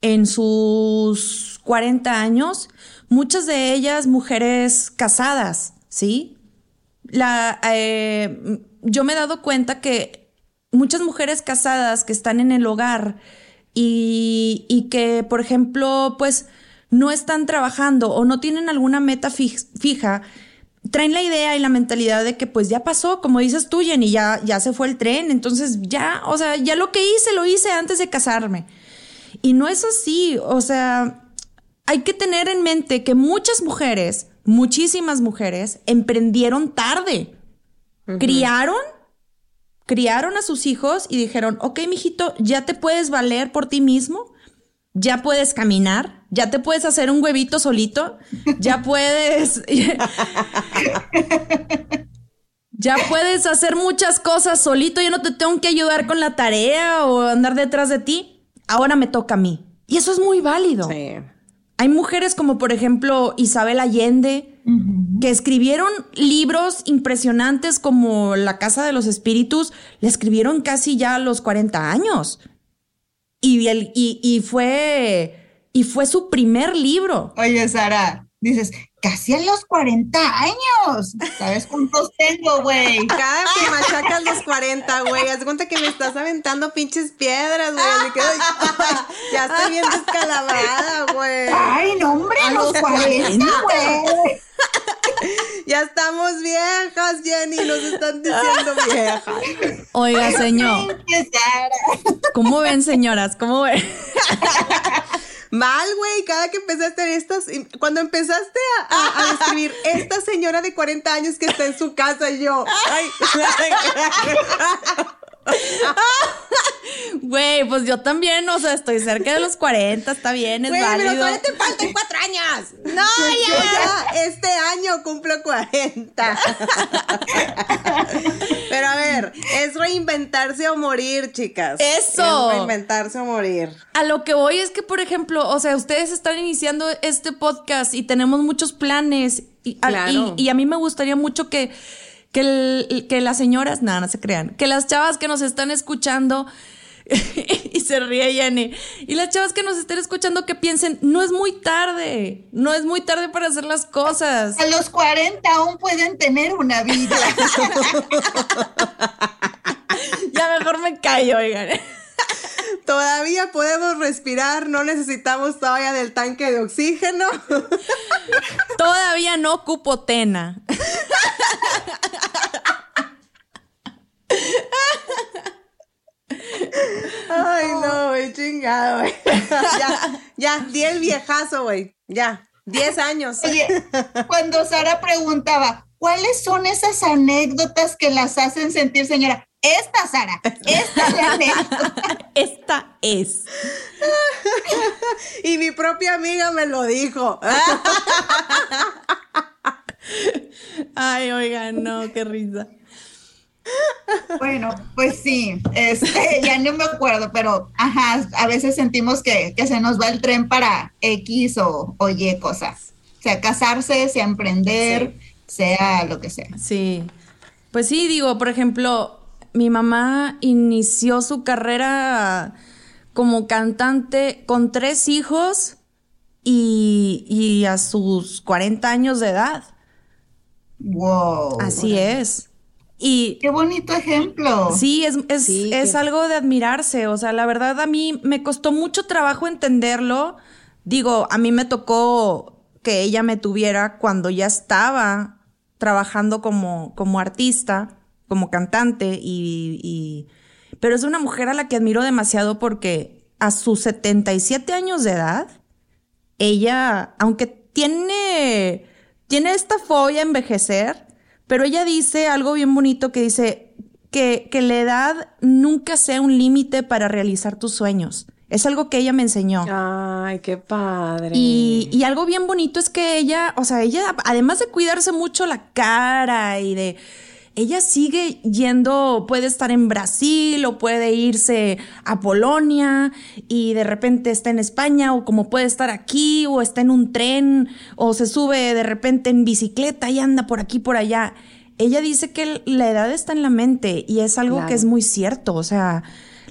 en sus 40 años. Muchas de ellas mujeres casadas, ¿sí? la, eh, yo me he dado cuenta que muchas mujeres casadas que están en el hogar y, y que, por ejemplo, pues no están trabajando o no tienen alguna meta fija, traen la idea y la mentalidad de que pues ya pasó, como dices tú, Jenny, ya, ya se fue el tren, entonces ya, o sea, ya lo que hice, lo hice antes de casarme. Y no es así, o sea, hay que tener en mente que muchas mujeres muchísimas mujeres emprendieron tarde. Criaron, criaron a sus hijos y dijeron, ok, mijito, ya te puedes valer por ti mismo, ya puedes caminar, ya te puedes hacer un huevito solito, ya puedes... [LAUGHS] ya puedes hacer muchas cosas solito, yo no te tengo que ayudar con la tarea o andar detrás de ti. Ahora me toca a mí. Y eso es muy válido. Sí. Hay mujeres como por ejemplo Isabel Allende, que escribieron libros impresionantes como La Casa de los Espíritus, le escribieron casi ya a los 40 años. Y, y, y, fue, y fue su primer libro. Oye, Sara, dices, casi a los 40 años. ¿Sabes cuántos tengo, güey? Cada que machacas los 40, güey, haz cuenta que me estás aventando pinches piedras, güey. ya estoy bien descalabrada, güey. Ay, no, hombre, a los 40, güey. Ya estamos viejas, Jenny, nos están diciendo viejas. Oiga, señor. ¿Cómo ven, señoras? ¿Cómo ven? Mal, güey, cada que empezaste estas, cuando empezaste a, a, describir [LAUGHS] esta señora de 40 años que está en su casa y yo, ay. [LAUGHS] Güey, pues yo también, o sea, estoy cerca de los 40, está bien, es Güey, válido. pero todavía te faltan cuatro años. No, ya. este año cumplo 40. pero a ver, es reinventarse o morir, chicas. Eso. Es reinventarse o morir. A lo que voy es que, por ejemplo, o sea, ustedes están iniciando este podcast y tenemos muchos planes y, y a mí me gustaría mucho que que, que las señoras, nada, no se crean, que las chavas que nos están escuchando [LAUGHS] y se ríe Jenny. Y las chavas que nos estén escuchando que piensen, no es muy tarde, no es muy tarde para hacer las cosas. A los 40 aún pueden tener una vida. [LAUGHS] ya mejor me callo, oigan. [LAUGHS] Todavía podemos respirar, no necesitamos todavía del tanque de oxígeno. Todavía no ocupo tena. Ay, no, güey, chingado, güey. [LAUGHS] Ya, ya, di el viejazo, güey. Ya, 10 años. Oye, cuando Sara preguntaba, ¿cuáles son esas anécdotas que las hacen sentir señora? Esta, Sara, esta es la anécdota. [LAUGHS] Esta es. [LAUGHS] Y mi propia amiga me lo dijo. Ay, oigan, no, qué risa. Bueno, pues sí, este, [LAUGHS] ya no me acuerdo, pero ajá, a veces sentimos que, que se nos va el tren para X o, o Y cosas. Sea casarse, sea emprender, sea lo que sea. Sí. Pues sí, digo, por ejemplo, mi mamá inició su carrera como cantante con tres hijos y, y a sus 40 años de edad. Wow. Así es. Y Qué bonito ejemplo. sí, es, es, Sí, es que- algo de admirarse. O sea, la verdad a mí me costó mucho trabajo entenderlo. Digo, a mí me tocó que ella me tuviera cuando ya estaba trabajando como, como artista, como cantante, y, y- pero es una mujer a la que admiro demasiado porque a sus 77 años de edad, ella, aunque tiene, tiene esta fobia a envejecer, pero ella dice algo bien bonito que dice que, que la edad nunca sea un límite para realizar tus sueños. Es algo que ella me enseñó. Ay, qué padre. Y, y algo bien bonito es que ella, o sea, ella, además de cuidarse mucho la cara y de. Ella sigue yendo, puede estar en Brasil o puede irse a Polonia y de repente está en España o como puede estar aquí o está en un tren o se sube de repente en bicicleta y anda por aquí por allá. Ella dice que la edad está en la mente y es algo Claro. que es muy cierto, o sea,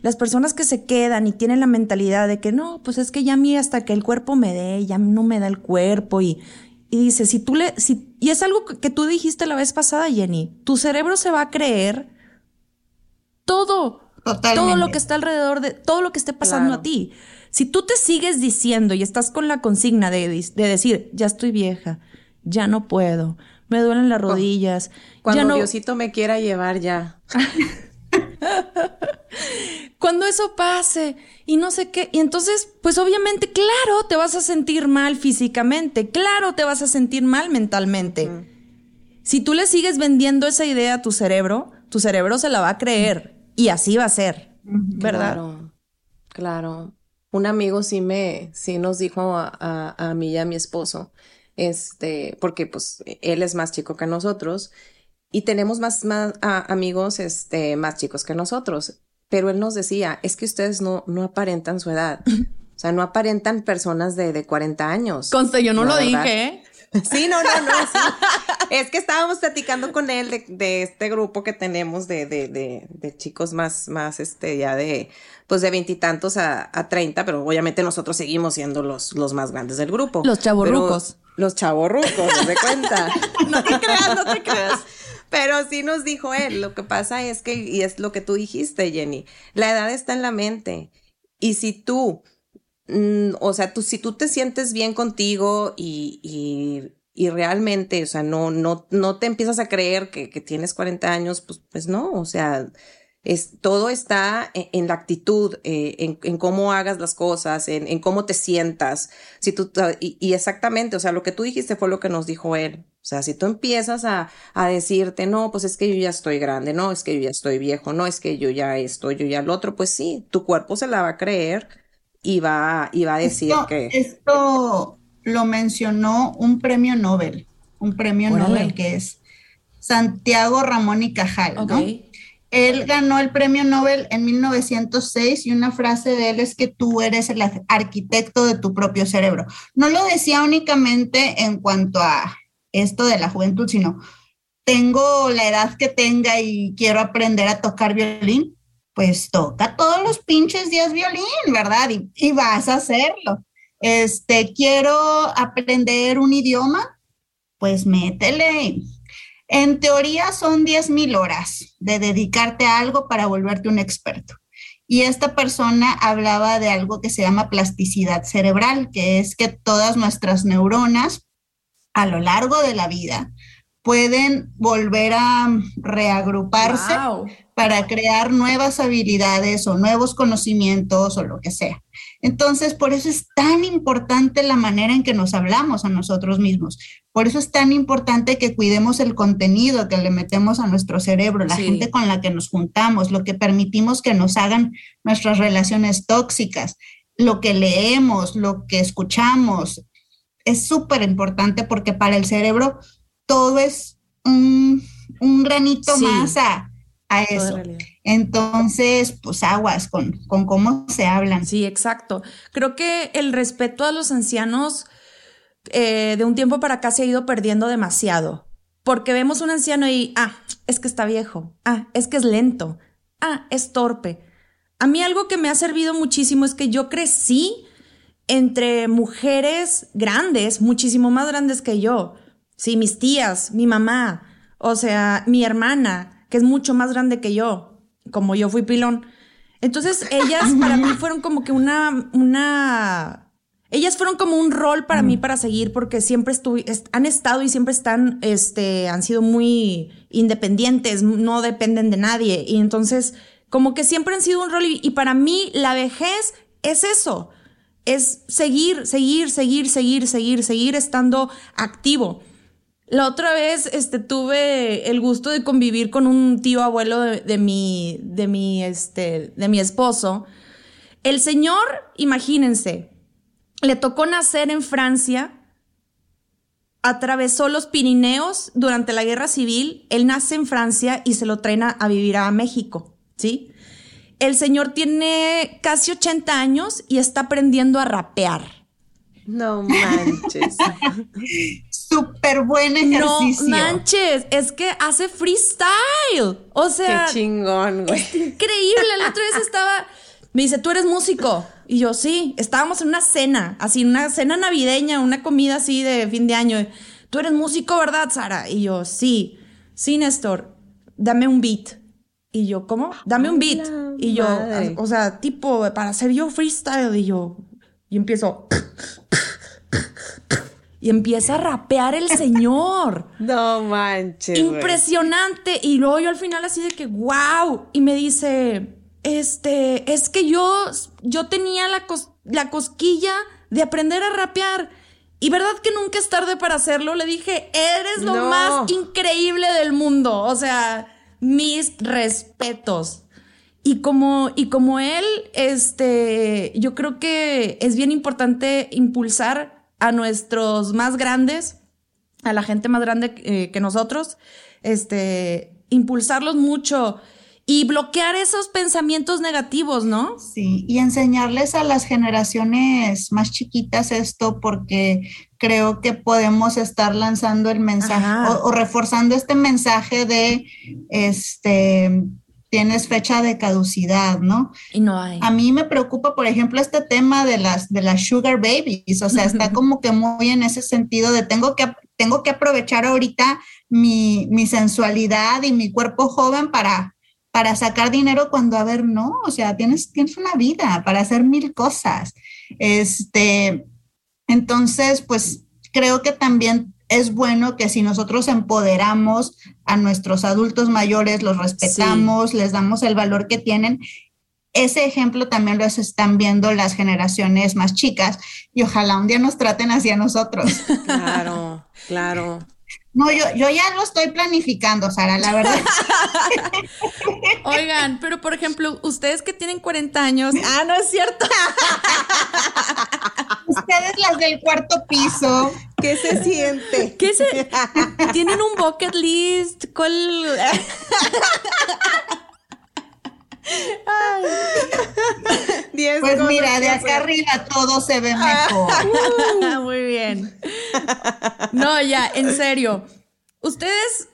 las personas que se quedan y tienen la mentalidad de que no, pues es que ya a mí hasta que el cuerpo me dé, ya no me da el cuerpo y, y dice, si tú le, si, y es algo que- tú dijiste la vez pasada, Jenny, tu cerebro se va a creer todo, Totalmente. todo lo que está alrededor de, todo lo que esté pasando Claro. a ti. Si tú te sigues diciendo y estás con la consigna de, de decir, ya estoy vieja, ya no puedo, me duelen las rodillas, Cuando ya no, Diosito me quiera llevar ya. [LAUGHS] cuando eso pase y no sé qué. Y entonces, pues obviamente, claro, te vas a sentir mal físicamente, claro, te vas a sentir mal mentalmente. Si tú le sigues vendiendo esa idea a tu cerebro, tu cerebro se la va a creer y así va a ser, ¿verdad? Claro, claro. Un amigo sí me, sí nos dijo a, a, a mí y a mi esposo, este, porque pues él es más chico que nosotros y tenemos más, más a- amigos, este, más chicos que nosotros. Pero él nos decía, es que ustedes no, no aparentan su edad. O sea, no aparentan personas de, de 40 años. Conste, yo no lo verdad. dije, ¿eh? Sí, no, no, no, sí. Es que estábamos platicando con él de, de este grupo que tenemos de, de, de, de chicos más, más, este, ya de, pues de veintitantos a, a treinta, pero obviamente nosotros seguimos siendo los, los más grandes del grupo. Los chavorrucos. Los chavorrucos, ¿se de cuenta? [LAUGHS] No te creas, no te creas. Pero sí nos dijo él, lo que pasa es que, y es lo que tú dijiste, Jenny, la edad está en la mente. Y si tú, mm, o sea, tú, si tú te sientes bien contigo y, y, y realmente, o sea, no, no, no te empiezas a creer que, que tienes 40 años, pues, pues no, o sea, es, todo está en, en la actitud, eh, en, en cómo hagas las cosas, en, en cómo te sientas. Si tú, y, y exactamente, o sea, lo que tú dijiste fue lo que nos dijo él. O sea, si tú empiezas a, a decirte, no, pues es que yo ya estoy grande, no, es que yo ya estoy viejo, no, es que yo ya esto, yo ya lo otro, pues sí, tu cuerpo se la va a creer y va, y va a decir Esto, que, esto lo mencionó un premio Nobel, un premio Órale. Nobel que es Santiago Ramón y Cajal. ¿no? Él ganó el premio Nobel en 1906 y una frase de él es que tú eres el ar- arquitecto de tu propio cerebro. No lo decía únicamente en cuanto a esto de la juventud, sino tengo la edad que tenga y quiero aprender a tocar violín. pues toca todos los pinches días violín, ¿verdad? Y, y vas a hacerlo. Este, quiero aprender un idioma, pues métele. En teoría son 10 mil horas de dedicarte a algo para volverte un experto. Y esta persona hablaba de algo que se llama plasticidad cerebral, que es que todas nuestras neuronas a lo largo de la vida pueden volver a reagruparse para crear nuevas habilidades o nuevos conocimientos o lo que sea. Entonces, por eso es tan importante la manera en que nos hablamos a nosotros mismos. Por eso es tan importante que cuidemos el contenido que le metemos a nuestro cerebro, la gente con la que nos juntamos, lo que permitimos que nos hagan nuestras relaciones tóxicas, lo que leemos, lo que escuchamos. Es súper importante porque para el cerebro todo es un, granito más a, eso. Entonces, pues aguas con, con cómo se hablan. Sí, exacto. Creo que el respeto a los ancianos eh, de un tiempo para acá se ha ido perdiendo demasiado. Porque vemos un anciano y, ah, es que está viejo, ah, es que es lento, ah, es torpe. A mí algo que me ha servido muchísimo es que yo crecí entre mujeres grandes, muchísimo más grandes que yo. Sí, mis tías, mi mamá, o sea, mi hermana, que es mucho más grande que yo, como yo fui pilón. Entonces, ellas [LAUGHS] para mí fueron como que una, una, ellas fueron como un rol para mí para seguir porque siempre estuve, han estado y siempre están, este, han sido muy independientes, no dependen de nadie. Y entonces, como que siempre han sido un rol y para mí la vejez es eso, es seguir, seguir, seguir, seguir, seguir, seguir estando activo. La otra vez este, tuve el gusto de convivir con un tío abuelo de, mi, de, mi, este, de mi esposo. El señor, imagínense, le tocó nacer en Francia, atravesó los Pirineos durante la guerra civil, él nace en Francia y se lo traen a, vivir a México, ¿sí? El señor tiene casi 80 años y está aprendiendo a rapear. No manches. [LAUGHS] Súper buen ejercicio. No manches, es que hace freestyle. O sea. Qué chingón, güey. Es increíble. La otra vez estaba. Me dice, ¿tú eres músico? Y yo, sí. Estábamos en una cena, así, una cena navideña, una comida así de fin de año. ¿Tú eres músico, verdad, Sara? Y yo, sí. Sí, Néstor, dame un beat. Y yo, ¿cómo? Dame un beat. Y yo, o sea, tipo, para hacer yo freestyle. Y yo, y empiezo. Y empieza a rapear el señor. [LAUGHS] No manches. Impresionante. Y luego yo al final así de que, wow. Y me dice, este, es que yo, yo tenía la, la cosquilla de aprender a rapear. Y verdad que nunca es tarde para hacerlo. Le dije, eres lo más increíble del mundo. O sea, mis respetos. Y como, y como él, este, yo creo que es bien importante impulsar a nuestros más grandes, a la gente más grande eh, que nosotros, este, impulsarlos mucho y bloquear esos pensamientos negativos, ¿no? Sí, y enseñarles a las generaciones más chiquitas esto porque creo que podemos estar lanzando el mensaje o, reforzando este mensaje de este tienes fecha de caducidad, ¿no? Y no hay. A mí me preocupa, por ejemplo, este tema de las, de las sugar babies, o sea, está como que muy en ese sentido de tengo que, tengo que aprovechar ahorita mi, mi sensualidad y mi cuerpo joven para, para sacar dinero cuando, a ver, no, o sea, tienes, tienes una vida para hacer mil cosas. Este, entonces, pues creo que también es bueno que si nosotros empoderamos a nuestros adultos mayores, los respetamos, les damos el valor que tienen, ese ejemplo también lo están viendo las generaciones más chicas y ojalá un día nos traten hacia nosotros. [LAUGHS] Claro, claro. No, yo, yo ya lo estoy planificando, Sara, la verdad. [LAUGHS] [LAUGHS] Oigan, pero por ejemplo, ustedes que tienen 40 años. Ah, no es cierto. Ustedes las del cuarto piso. ¿Qué se siente? ¿Qué se [LAUGHS] tienen un bucket list? ¿Cuál? pues mira, de acá arriba todo se ve mejor. [LAUGHS] Muy bien. No, ya, en serio. Ustedes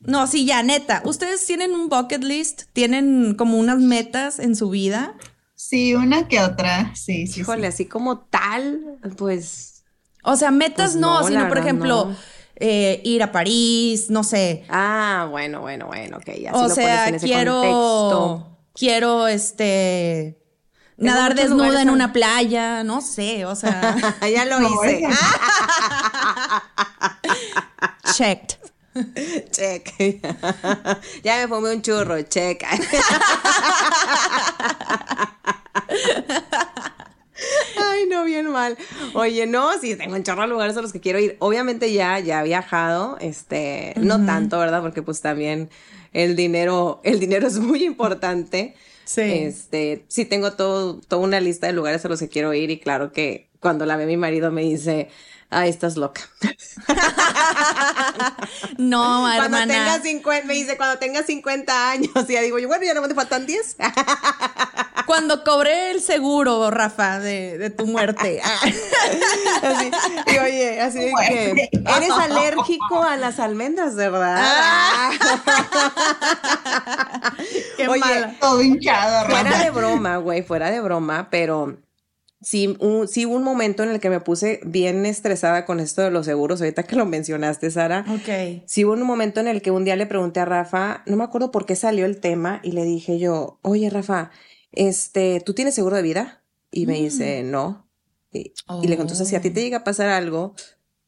No, sí, ya, neta. ¿Ustedes tienen un bucket list? ¿Tienen como unas metas en su vida? Sí, una que otra. Sí, sí. Híjole, así como tal, pues. O sea, metas Pues no, no, sino por ejemplo, no. eh, ir a París, no sé. Ah, bueno, bueno, bueno, ok. Ya o si lo sea, pones en ese quiero, contexto. quiero, este, nadar desnuda en a- una playa, no sé, o sea, [LAUGHS] ya lo No, hice. [LAUGHS] checked. [LAUGHS] Check. [LAUGHS] ya me fumé un churro, check. [LAUGHS] Ay, no, bien mal. Oye, no, sí, tengo un chorro de lugares a los que quiero ir. Obviamente ya, ya he viajado, este, no tanto, ¿verdad? Porque pues también el dinero, el dinero es muy importante. Sí. Este, sí tengo todo, toda una lista de lugares a los que quiero ir y claro que cuando la ve mi marido me dice, ay, estás loca. [LAUGHS] No, Cuando hermana. tengas 50, me dice, cuando tengas 50 años, y ya digo yo, bueno, ya no me faltan 10. [LAUGHS] Cuando cobré el seguro, Rafa, de, de tu muerte. Ah. [LAUGHS] Así, y oye, así de que eres alérgico a las almendras, ¿verdad? Ah. Qué Oye, mala. Todo hinchado, Fuera Rafa. de broma, güey, fuera de broma, pero sí, un, sí hubo un momento en el que me puse bien estresada con esto de los seguros, ahorita que lo mencionaste, Sara. Ok. Sí hubo un momento en el que un día le pregunté a Rafa, no me acuerdo por qué salió el tema, y le dije yo, oye, Rafa, este, ¿tú tienes seguro de vida? Y me dice, no. Y, y le entonces, si a ti te llega a pasar algo,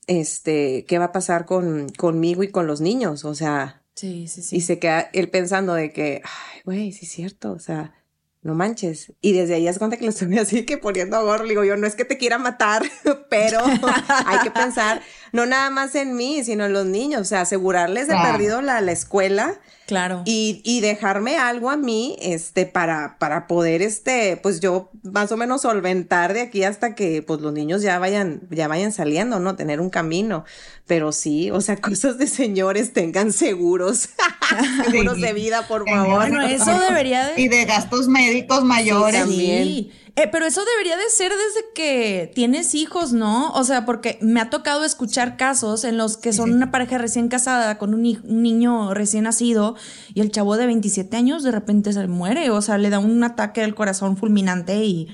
este, ¿qué va a pasar con, conmigo y con los niños? O sea, Sí, sí, sí. y se queda él pensando de que, ay, güey, sí es cierto, o sea, no manches. Y desde ahí es cuenta que lo estoy así que poniendo a gorro. Le digo yo, no es que te quiera matar, [LAUGHS] pero [LAUGHS] hay que pensar no nada más en mí, sino en los niños. O sea, asegurarles de perdido la, la escuela Claro. y, y dejarme algo a mí, este, para, para poder, este, pues yo más o menos solventar de aquí hasta que, pues los niños ya vayan, ya vayan saliendo, ¿no? Tener un camino. Pero sí, o sea, [LAUGHS] cosas de señores, tengan seguros, [LAUGHS] seguros de vida, por favor. [LAUGHS] Bueno, eso debería de... Y de gastos médicos mayores. también. Sí. Eh, pero eso debería de ser desde que tienes hijos, ¿no? O sea, porque me ha tocado escuchar casos en los que son una pareja recién casada con un, niño recién nacido y el chavo de 27 años de repente se muere, o sea, le da un ataque al corazón fulminante y,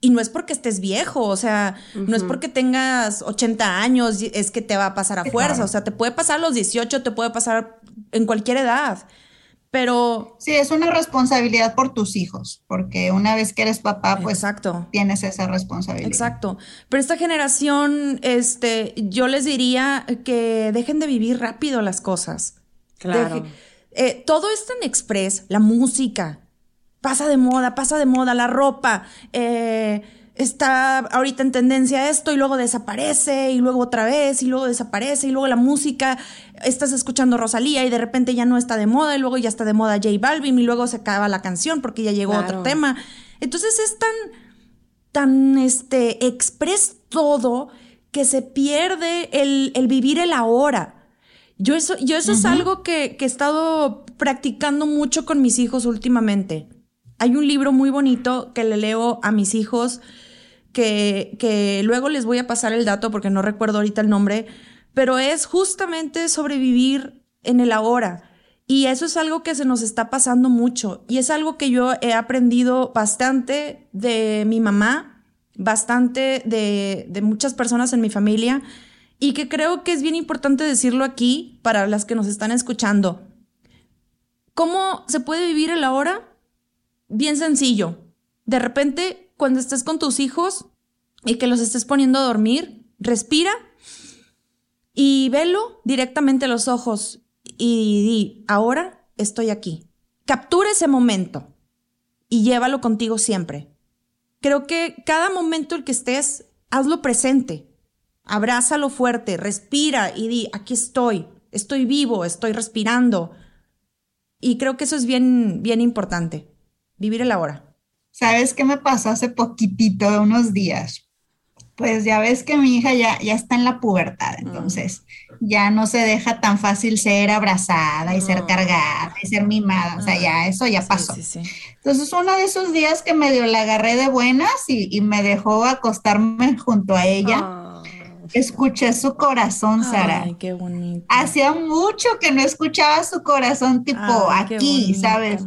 y no es porque estés viejo, o sea, no es porque tengas 80 años, es que te va a pasar a fuerza, claro. o sea, te puede pasar a los 18, te puede pasar en cualquier edad, pero... Sí, es una responsabilidad por tus hijos, porque una vez que eres papá, pues Exacto. tienes esa responsabilidad. Exacto. Pero esta generación, este, yo les diría que dejen de vivir rápido las cosas. Claro. Deje- eh, todo es tan express, la música, pasa de moda, pasa de moda, la ropa, eh, está ahorita en tendencia esto y luego desaparece y luego otra vez y luego desaparece y luego la música, estás escuchando Rosalía y de repente ya no está de moda y luego ya está de moda J Balvin y luego se acaba la canción porque ya llegó otro tema. Entonces es tan tan este express todo que se pierde el, el vivir el ahora. Yo eso, yo eso es algo que, que he estado practicando mucho con mis hijos últimamente. Hay un libro muy bonito que le leo a mis hijos que, que luego les voy a pasar el dato porque no recuerdo ahorita el nombre, pero es justamente sobrevivir en el ahora. Y eso es algo que se nos está pasando mucho. Y es algo que yo he aprendido bastante de mi mamá, bastante de, de muchas personas en mi familia, y que creo que es bien importante decirlo aquí para las que nos están escuchando. ¿Cómo se puede vivir el ahora? Bien sencillo. De repente, cuando estés con tus hijos y que los estés poniendo a dormir, respira y velo directamente a los ojos y di, ahora estoy aquí. Captura ese momento y llévalo contigo siempre. Creo que cada momento en que estés, hazlo presente. Abrázalo fuerte, respira y di, aquí estoy, estoy vivo, estoy respirando. Y creo que eso es bien, bien importante, vivir el ahora. ¿Sabes qué me pasó hace poquitito, unos días? Pues ya ves que mi hija ya, ya está en la pubertad, entonces ya no se deja tan fácil ser abrazada y ser cargada y ser mimada, o sea, ya eso ya pasó. Sí, sí, sí. Entonces, uno de esos días que medio la agarré de buenas y, y me dejó acostarme [LAUGHS] junto a ella. Ah. escuché su corazón, Sara. Ay, qué bonito. Hacía mucho que no escuchaba su corazón tipo Ay, aquí. ¿sabes?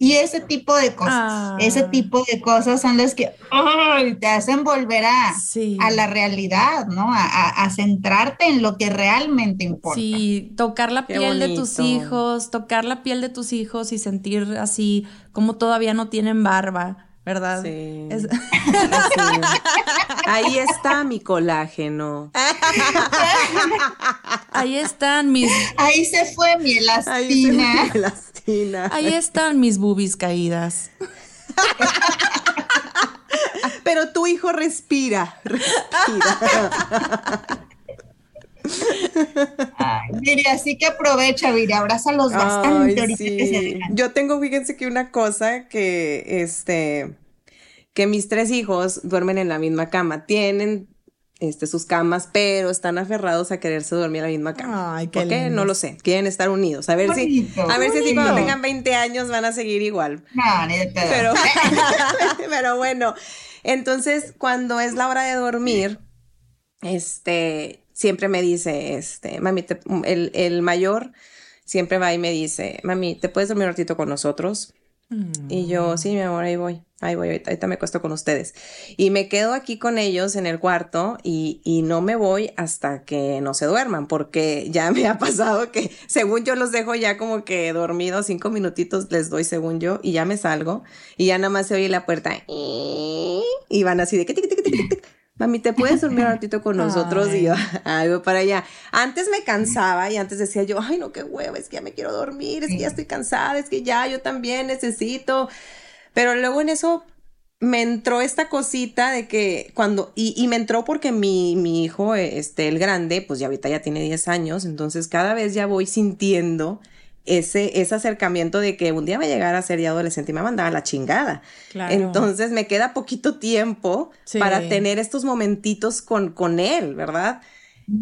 Y ese tipo de cosas, Ah. ese tipo de cosas son las que ay, te hacen volver a, Sí. a la realidad, ¿no? A, a- a centrarte en lo que realmente importa. Sí, tocar la Qué piel de tus hijos, tocar la piel de tus hijos y sentir así como todavía no tienen barba, ¿verdad? Sí. Es-. [LAUGHS] Ahí está mi colágeno. [LAUGHS] ahí están mis, Ahí se fue mi Ahí se elastina. me elastina. ahí están mis boobies caídas. [LAUGHS] Pero tu hijo respira, respira. [LAUGHS] Ay, Viri, así que aprovecha, Viri, abrázalos bastante Ay, que se. Yo tengo, fíjense que una cosa que, este, que mis tres hijos duermen en la misma cama. Tienen, este, sus camas, pero están aferrados a quererse dormir en la misma cama. Ay, qué ¿Por qué? No lo sé. Quieren estar unidos. A ver si, Bonito, a ver si cuando tengan 20 años van a seguir igual. No, ni de pedo. Pero, [LAUGHS] [LAUGHS] pero bueno, entonces cuando es la hora de dormir, este, siempre me dice, este, mami, te- el, el mayor siempre va y me dice, mami, ¿te puedes dormir un ratito con nosotros? Y yo, sí, mi amor, ahí voy, ahí voy, ahorita, ahorita me acuesto con ustedes. Y me quedo aquí con ellos en el cuarto y, y no me voy hasta que no se duerman, porque ya me ha pasado que [LAUGHS] según yo los dejo ya como que dormidos, cinco minutitos les doy según yo, y ya me salgo, y ya nada más se oye la puerta, y van así de Mami, ¿te puedes dormir un [LAUGHS] ratito con nosotros? Y yo, [LAUGHS] voy para allá. Antes me cansaba y antes decía yo, ay, no, qué hueva, es que ya me quiero dormir, es que ya estoy cansada, es que ya yo también necesito. Pero luego en eso me entró esta cosita de que cuando, y, y me entró porque mi, mi hijo, este, el grande, pues ya ahorita ya tiene 10 años, entonces cada vez ya voy sintiendo ese, ese acercamiento de que un día va a llegar a ser ya adolescente y me va a mandar a la chingada. Claro. Entonces me queda poquito tiempo Sí. para tener estos momentitos con, con él, ¿verdad?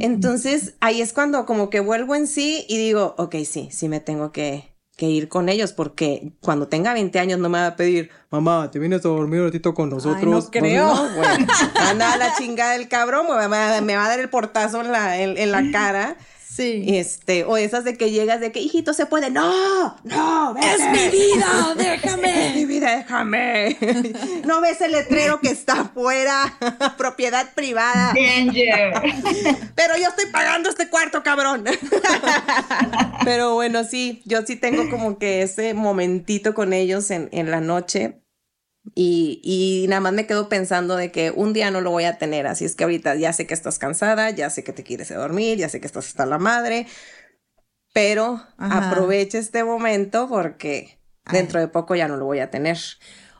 Entonces ahí es cuando como que vuelvo en sí y digo, ok, sí, sí me tengo que, que ir con ellos porque cuando tenga 20 años no me va a pedir, mamá, ¿te vienes a dormir un ratito con nosotros? no creo. no, güey. [LAUGHS] Anda a la chingada del cabrón, me va, me va a dar el portazo en la, en, en la [LAUGHS] cara. Sí. Este, o esas de que llegas de que, hijito, se puede. No, no, vete. Es mi vida, [LAUGHS] Es mi déjame. vida, déjame. [LAUGHS] No ves el letrero que está afuera, [LAUGHS] propiedad privada. Danger. Pero yo estoy pagando este cuarto, cabrón. Pero bueno, sí, yo sí tengo como que ese momentito con ellos en, en la noche. Y, y nada más me quedo pensando de que un día no lo voy a tener. Así es que ahorita ya sé que estás cansada, ya sé que te quieres dormir, ya sé que estás hasta la madre. Pero Ajá. aprovecha este momento porque dentro de poco ya no lo voy a tener.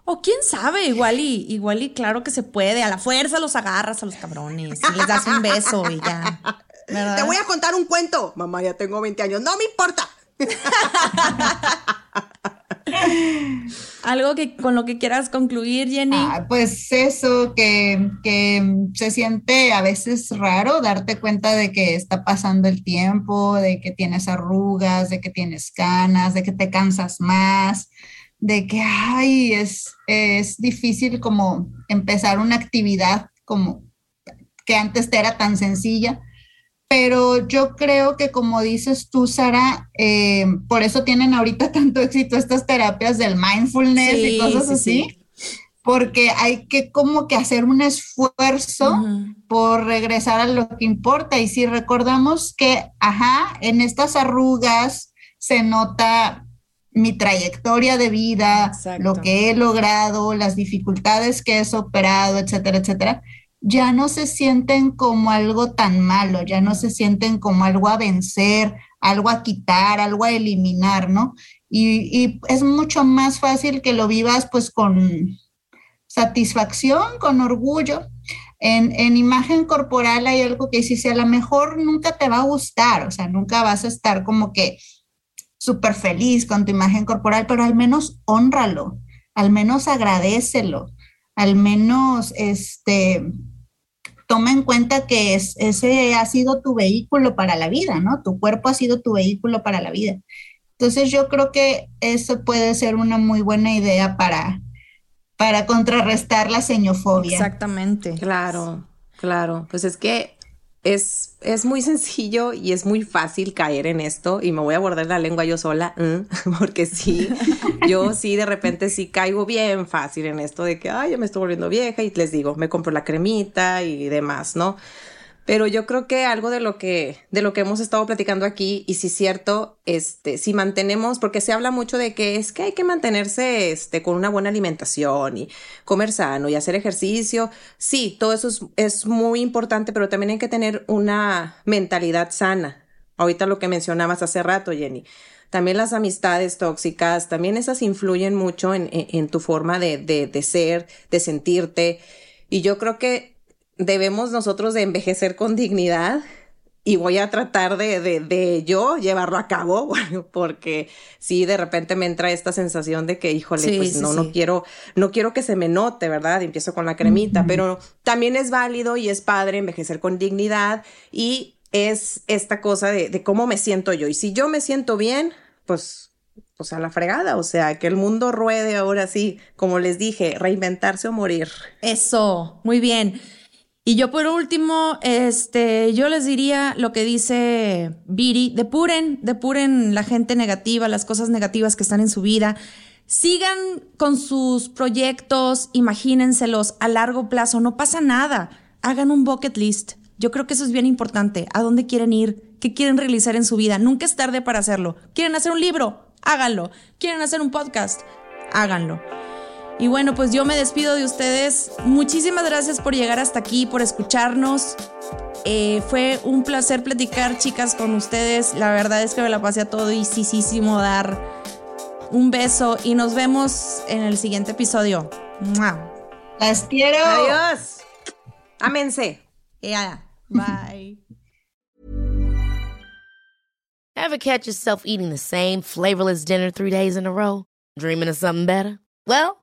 O quién sabe, igual y, igual y claro que se puede. A la fuerza los agarras a los cabrones y les das un beso y ya. [LAUGHS] ¿verdad? Te voy a contar un cuento. Mamá, ya tengo 20 años. No me importa. [LAUGHS] Algo que con lo que quieras concluir, Jenny. Ah, pues eso, que, que se siente a veces raro darte cuenta de que está pasando el tiempo, de que tienes arrugas, de que tienes canas, de que te cansas más, de que, ay, es, es difícil como empezar una actividad como que antes te era tan sencilla. Pero yo creo que como dices tú, Sara, eh, por eso tienen ahorita [LAUGHS] tanto éxito estas terapias del mindfulness y cosas sí, así sí. porque hay que como que hacer un esfuerzo por regresar a lo que importa. Y si recordamos que, ajá, en estas arrugas se nota mi trayectoria de vida, Exacto. lo que he logrado, las dificultades que he superado, etcétera, etcétera, ya no se sienten como algo tan malo, ya no se sienten como algo a vencer, algo a quitar, algo a eliminar, ¿no? Y, y es mucho más fácil que lo vivas pues con satisfacción, con orgullo. En, en imagen corporal hay algo que dice, a lo mejor nunca te va a gustar, o sea, nunca vas a estar como que súper feliz con tu imagen corporal, pero al menos honralo, al menos agradecelo, al menos este, toma en cuenta que es, ese ha sido tu vehículo para la vida, ¿no? Tu cuerpo ha sido tu vehículo para la vida. Entonces yo creo que eso puede ser una muy buena idea para, para contrarrestar la señofobia. Exactamente. Claro, claro. Pues es que es, es muy sencillo y es muy fácil caer en esto y me voy a guardar la lengua yo sola, [LAUGHS] porque sí, yo sí de repente sí caigo bien fácil en esto de que, ay, ya me estoy volviendo vieja y les digo, me compro la cremita y demás, ¿no? Pero yo creo que algo de lo que, de lo que hemos estado platicando aquí, y si es cierto, este, si mantenemos, porque se habla mucho de que es que hay que mantenerse, este, con una buena alimentación y comer sano y hacer ejercicio. Sí, todo eso es, es muy importante, pero también hay que tener una mentalidad sana. Ahorita lo que mencionabas hace rato, Jenny. También las amistades tóxicas, también esas influyen mucho en, en, en tu forma de, de, de ser, de sentirte. Y yo creo que debemos nosotros de envejecer con dignidad y voy a tratar de, de, de, yo llevarlo a cabo, [LAUGHS] porque sí, de repente me entra esta sensación de que, híjole, sí, pues sí, no, sí. no quiero, no quiero que se me note, ¿verdad? Empiezo con la cremita, uh -huh. pero también es válido y es padre envejecer con dignidad y es esta cosa de, de cómo me siento yo. Y si yo me siento bien, pues pues a la fregada, o sea, que el mundo ruede ahora sí, como les dije, reinventarse o morir. Eso, muy bien. Y yo por último, este, yo les diría lo que dice Viri, depuren, depuren la gente negativa, las cosas negativas que están en su vida. Sigan con sus proyectos, imagínenselos a largo plazo, no pasa nada. Hagan un bucket list. Yo creo que eso es bien importante. ¿A dónde quieren ir? ¿Qué quieren realizar en su vida? Nunca es tarde para hacerlo. ¿Quieren hacer un libro? Háganlo. ¿Quieren hacer un podcast? Háganlo. Y bueno, pues yo me despido de ustedes. Muchísimas gracias por llegar hasta aquí, por escucharnos. Eh, fue un placer platicar, chicas, con ustedes. La verdad es que me la pasé a todo y sí, sí, sí, dar un beso y nos vemos en el siguiente episodio. ¡Mua! Las quiero. Adiós. Ámense. Yeah. Bye. [LAUGHS] Ever catch yourself eating the same flavorless dinner three days in a row? Dreaming of something better? Well,